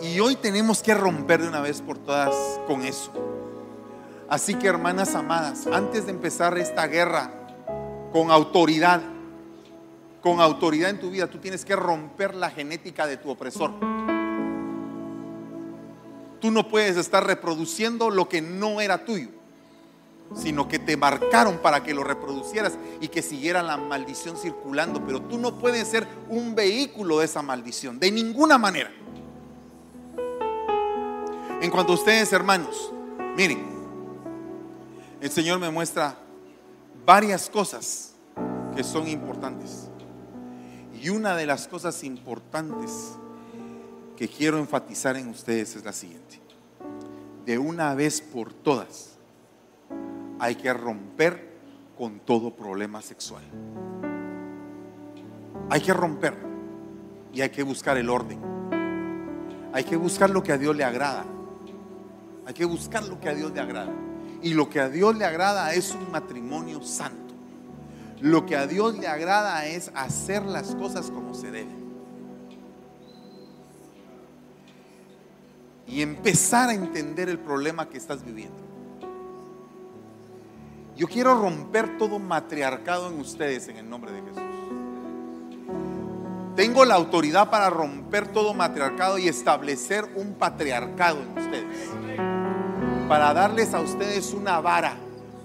Y hoy tenemos que romper de una vez por todas con eso. Así que hermanas amadas, antes de empezar esta guerra con autoridad, con autoridad en tu vida, tú tienes que romper la genética de tu opresor. Tú no puedes estar reproduciendo lo que no era tuyo, sino que te marcaron para que lo reproducieras y que siguiera la maldición circulando. Pero tú no puedes ser un vehículo de esa maldición, de ninguna manera. En cuanto a ustedes, hermanos, miren, el Señor me muestra varias cosas que son importantes. Y una de las cosas importantes que quiero enfatizar en ustedes es la siguiente. De una vez por todas, hay que romper con todo problema sexual. Hay que romper y hay que buscar el orden. Hay que buscar lo que a Dios le agrada. Hay que buscar lo que a Dios le agrada. Y lo que a Dios le agrada es un matrimonio santo. Lo que a Dios le agrada es hacer las cosas como se deben. Y empezar a entender el problema que estás viviendo. Yo quiero romper todo matriarcado en ustedes en el nombre de Jesús. Tengo la autoridad para romper todo matriarcado y establecer un patriarcado en ustedes. Para darles a ustedes una vara,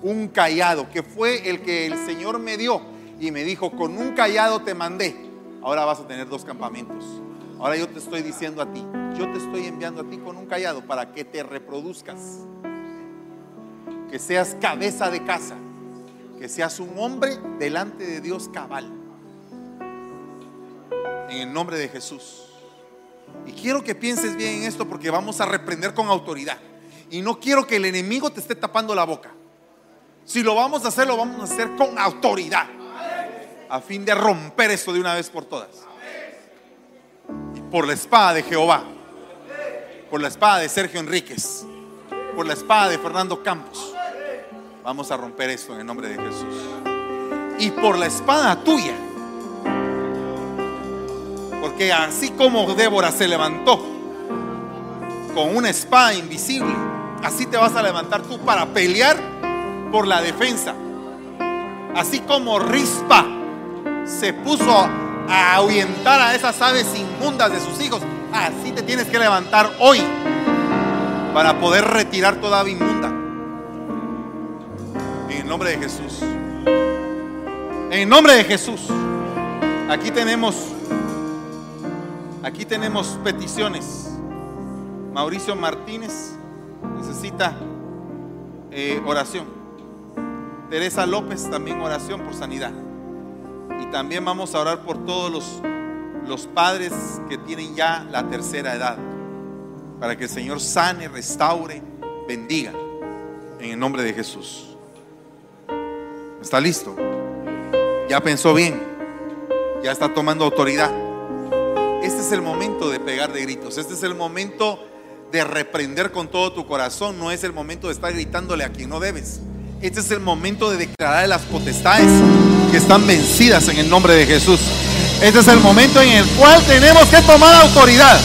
un callado, que fue el que el Señor me dio y me dijo, con un callado te mandé. Ahora vas a tener dos campamentos. Ahora yo te estoy diciendo a ti, yo te estoy enviando a ti con un callado para que te reproduzcas. Que seas cabeza de casa. Que seas un hombre delante de Dios cabal en el nombre de Jesús. Y quiero que pienses bien en esto porque vamos a reprender con autoridad. Y no quiero que el enemigo te esté tapando la boca. Si lo vamos a hacer, lo vamos a hacer con autoridad. A fin de romper esto de una vez por todas. Por la espada de Jehová. Por la espada de Sergio Enríquez. Por la espada de Fernando Campos. Vamos a romper esto en el nombre de Jesús. Y por la espada tuya porque así como Débora se levantó con una espada invisible, así te vas a levantar tú para pelear por la defensa. Así como Rispa se puso a ahuyentar a esas aves inmundas de sus hijos, así te tienes que levantar hoy para poder retirar toda ave inmunda. En el nombre de Jesús. En el nombre de Jesús. Aquí tenemos Aquí tenemos peticiones. Mauricio Martínez necesita eh, oración. Teresa López también oración por sanidad. Y también vamos a orar por todos los, los padres que tienen ya la tercera edad. Para que el Señor sane, restaure, bendiga. En el nombre de Jesús. ¿Está listo? Ya pensó bien. Ya está tomando autoridad. Este es el momento de pegar de gritos. Este es el momento de reprender con todo tu corazón. No es el momento de estar gritándole a quien no debes. Este es el momento de declarar las potestades que están vencidas en el nombre de Jesús. Este es el momento en el cual tenemos que tomar autoridad.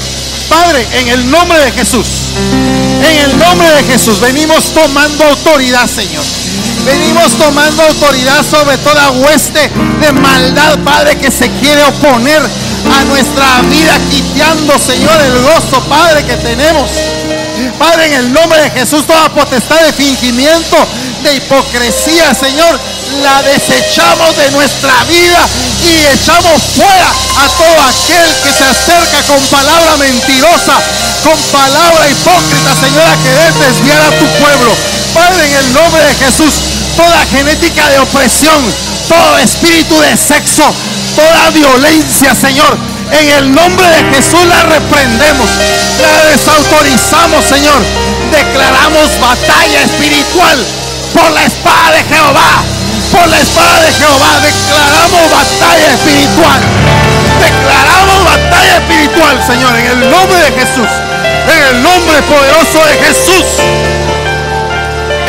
Padre, en el nombre de Jesús. En el nombre de Jesús venimos tomando autoridad, Señor. Venimos tomando autoridad sobre toda hueste de maldad, Padre, que se quiere oponer a nuestra vida, quiteando, Señor, el gozo, Padre, que tenemos. Padre, en el nombre de Jesús, toda potestad de fingimiento, de hipocresía, Señor, la desechamos de nuestra vida y echamos fuera a todo aquel que se acerca con palabra mentirosa, con palabra hipócrita, Señora, que debe desviar a tu pueblo. Padre, en el nombre de Jesús, toda genética de opresión, todo espíritu de sexo, toda violencia, Señor. En el nombre de Jesús la reprendemos, la desautorizamos, Señor. Declaramos batalla espiritual por la espada de Jehová. Por la espada de Jehová declaramos batalla espiritual. Declaramos batalla espiritual, Señor, en el nombre de Jesús. En el nombre poderoso de Jesús.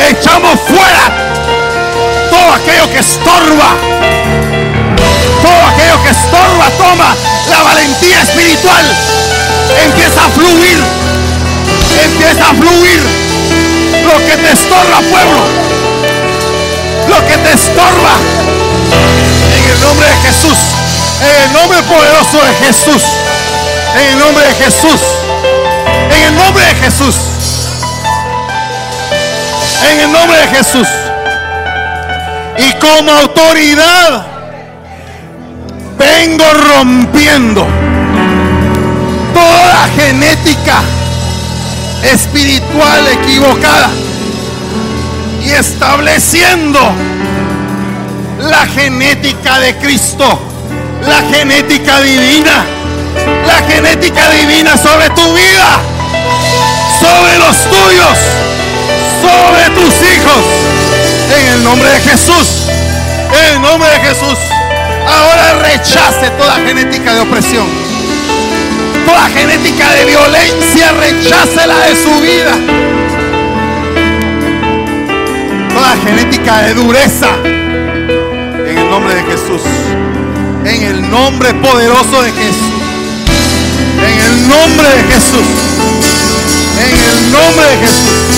Echamos fuera todo aquello que estorba todo aquello que estorba, toma la valentía espiritual. Empieza a fluir. Empieza a fluir. Lo que te estorba, pueblo. Lo que te estorba. En el nombre de Jesús. En el nombre poderoso de Jesús. En el nombre de Jesús. En el nombre de Jesús. En el nombre de Jesús. Y como autoridad vengo rompiendo toda genética espiritual equivocada y estableciendo la genética de Cristo, la genética divina, la genética divina sobre tu vida, sobre los tuyos, sobre tus hijos, en el nombre de Jesús, en el nombre de Jesús ahora rechace toda genética de opresión. Toda genética de violencia, rechácela de su vida. Toda genética de dureza. En el nombre de Jesús. En el nombre poderoso de Jesús. En el nombre de Jesús. En el nombre de Jesús.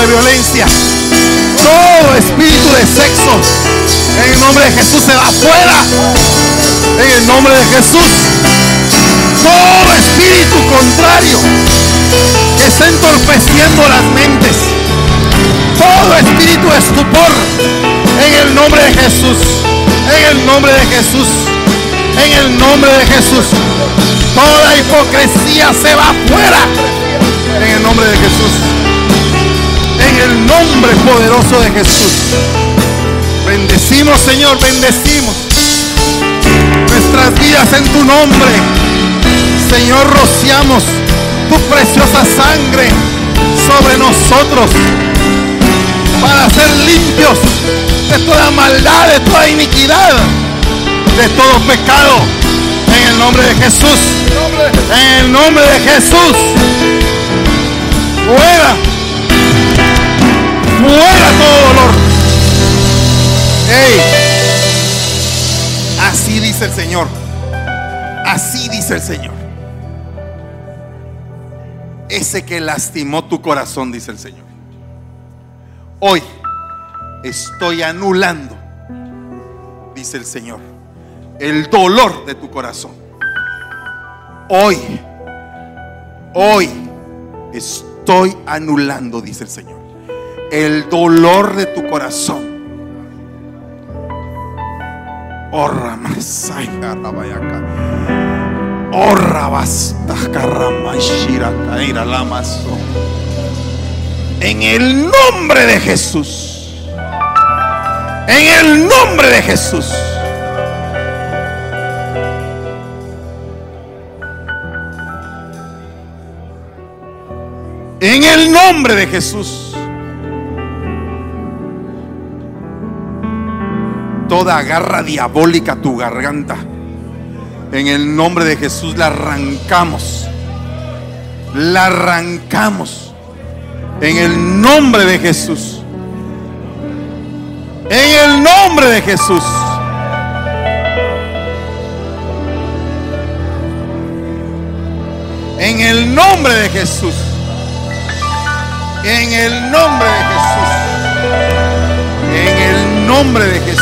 De violencia, todo espíritu de sexo, en el nombre de Jesús se va fuera. En el nombre de Jesús. Todo espíritu contrario que está entorpeciendo las mentes. Todo espíritu de estupor. En el nombre de Jesús. En el nombre de Jesús. En el nombre de Jesús. Toda hipocresía se va fuera. En el nombre de Jesús. En el nombre poderoso de Jesús. Bendecimos, Señor, bendecimos nuestras vidas en tu nombre. Señor, rociamos tu preciosa sangre sobre nosotros para ser limpios de toda maldad, de toda iniquidad, de todo pecado. En el nombre de Jesús. En el nombre de Jesús. Fuera. Fuera todo dolor. Ey. Así dice el Señor. Así dice el Señor. Ese que lastimó tu corazón, dice el Señor. Hoy estoy anulando, dice el Señor, el dolor de tu corazón. Hoy, hoy estoy anulando, dice el Señor, el dolor de tu corazón. Orra masai karabayaka. Orra basta karamashira kaira lamaso. En el nombre de Jesús. En el nombre de Jesús. En el nombre de Jesús. Toda garra diabólica tu garganta. En el nombre de Jesús la arrancamos. La arrancamos. En el nombre de Jesús. En el nombre de Jesús. En el nombre de Jesús. En el nombre de Jesús. En el nombre de Jesús.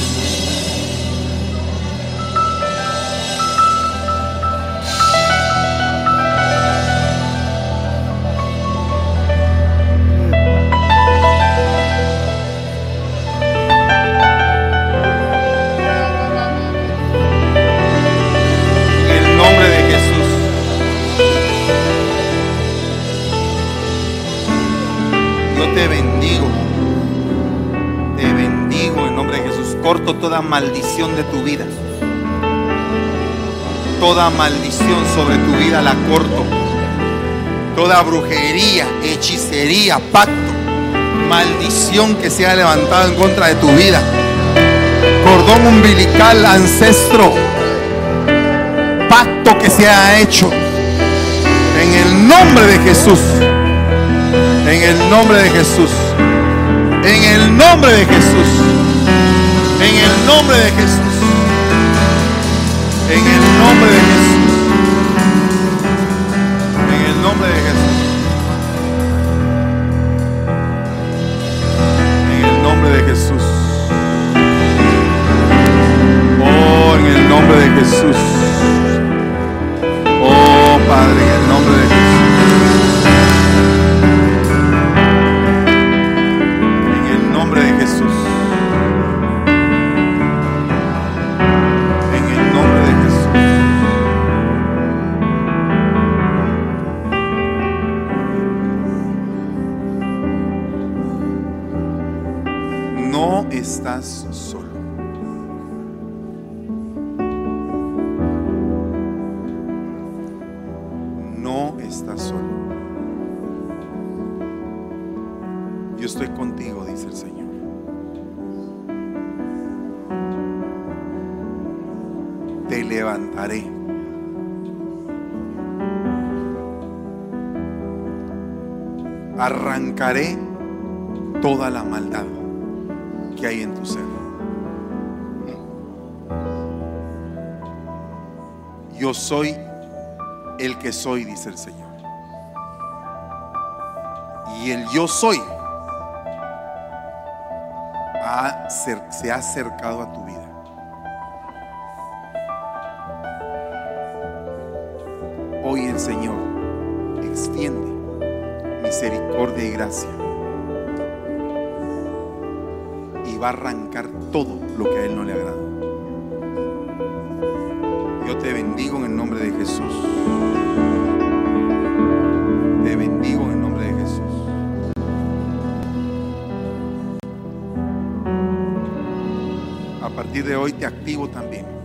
Maldición de tu vida. Toda maldición sobre tu vida la corto. Toda brujería, hechicería, pacto, maldición que se ha levantado en contra de tu vida. Cordón umbilical, ancestro. Pacto que se ha hecho. En el nombre de Jesús. En el nombre de Jesús. En el nombre de Jesús. En el nombre de Jesús. En el nombre de Jesús. En el nombre de Jesús. En el nombre de Jesús. Oh, en el nombre de Jesús. Oh, Padre, en el nombre de Jesús. Arrancaré toda la maldad que hay en tu ser. Yo soy el que soy, dice el Señor. Y el yo soy se ha acercado a tu vida. Hoy el Señor extiende misericordia y gracia y va a arrancar todo lo que a Él no le agrada. Yo te bendigo en el nombre de Jesús. Te bendigo en el nombre de Jesús. A partir de hoy te activo también.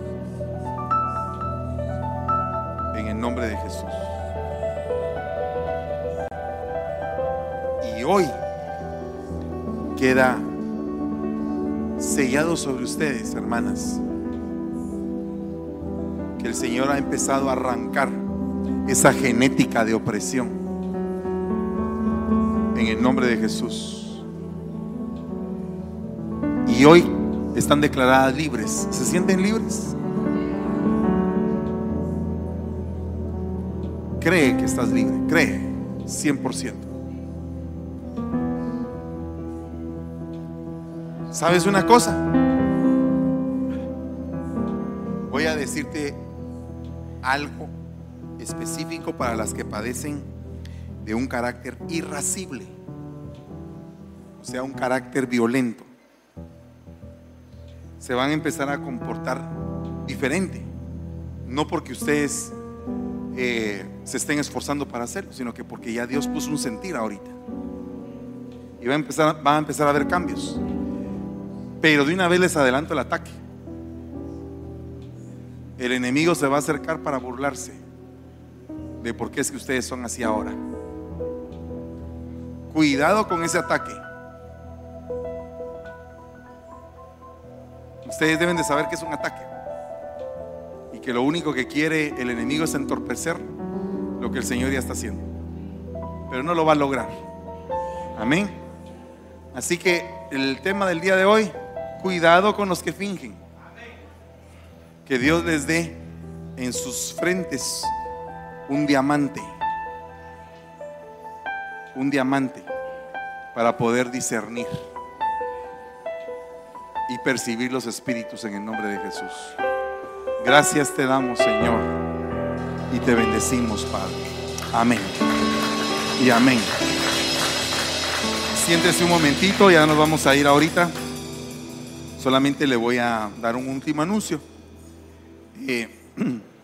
Hoy queda sellado sobre ustedes, hermanas, que el Señor ha empezado a arrancar esa genética de opresión. En el nombre de Jesús. Y hoy están declaradas libres. ¿Se sienten libres? Cree que estás libre. Cree. 100%. ¿Sabes una cosa? Voy a decirte algo específico para las que padecen de un carácter irascible, o sea, un carácter violento. Se van a empezar a comportar diferente, no porque ustedes eh, se estén esforzando para hacerlo, sino que porque ya Dios puso un sentir ahorita. Y va a empezar, van a empezar a haber cambios. Pero de una vez les adelanto el ataque. El enemigo se va a acercar para burlarse de por qué es que ustedes son así ahora. Cuidado con ese ataque. Ustedes deben de saber que es un ataque. Y que lo único que quiere el enemigo es entorpecer lo que el Señor ya está haciendo. Pero no lo va a lograr. Amén. Así que el tema del día de hoy, cuidado con los que fingen. Que Dios les dé en sus frentes un diamante. Un diamante para poder discernir y percibir los espíritus en el nombre de Jesús. Gracias te damos, Señor, y te bendecimos, Padre. Amén. Y amén. Siéntese un momentito, ya nos vamos a ir ahorita. Solamente le voy a dar un último anuncio. Eh,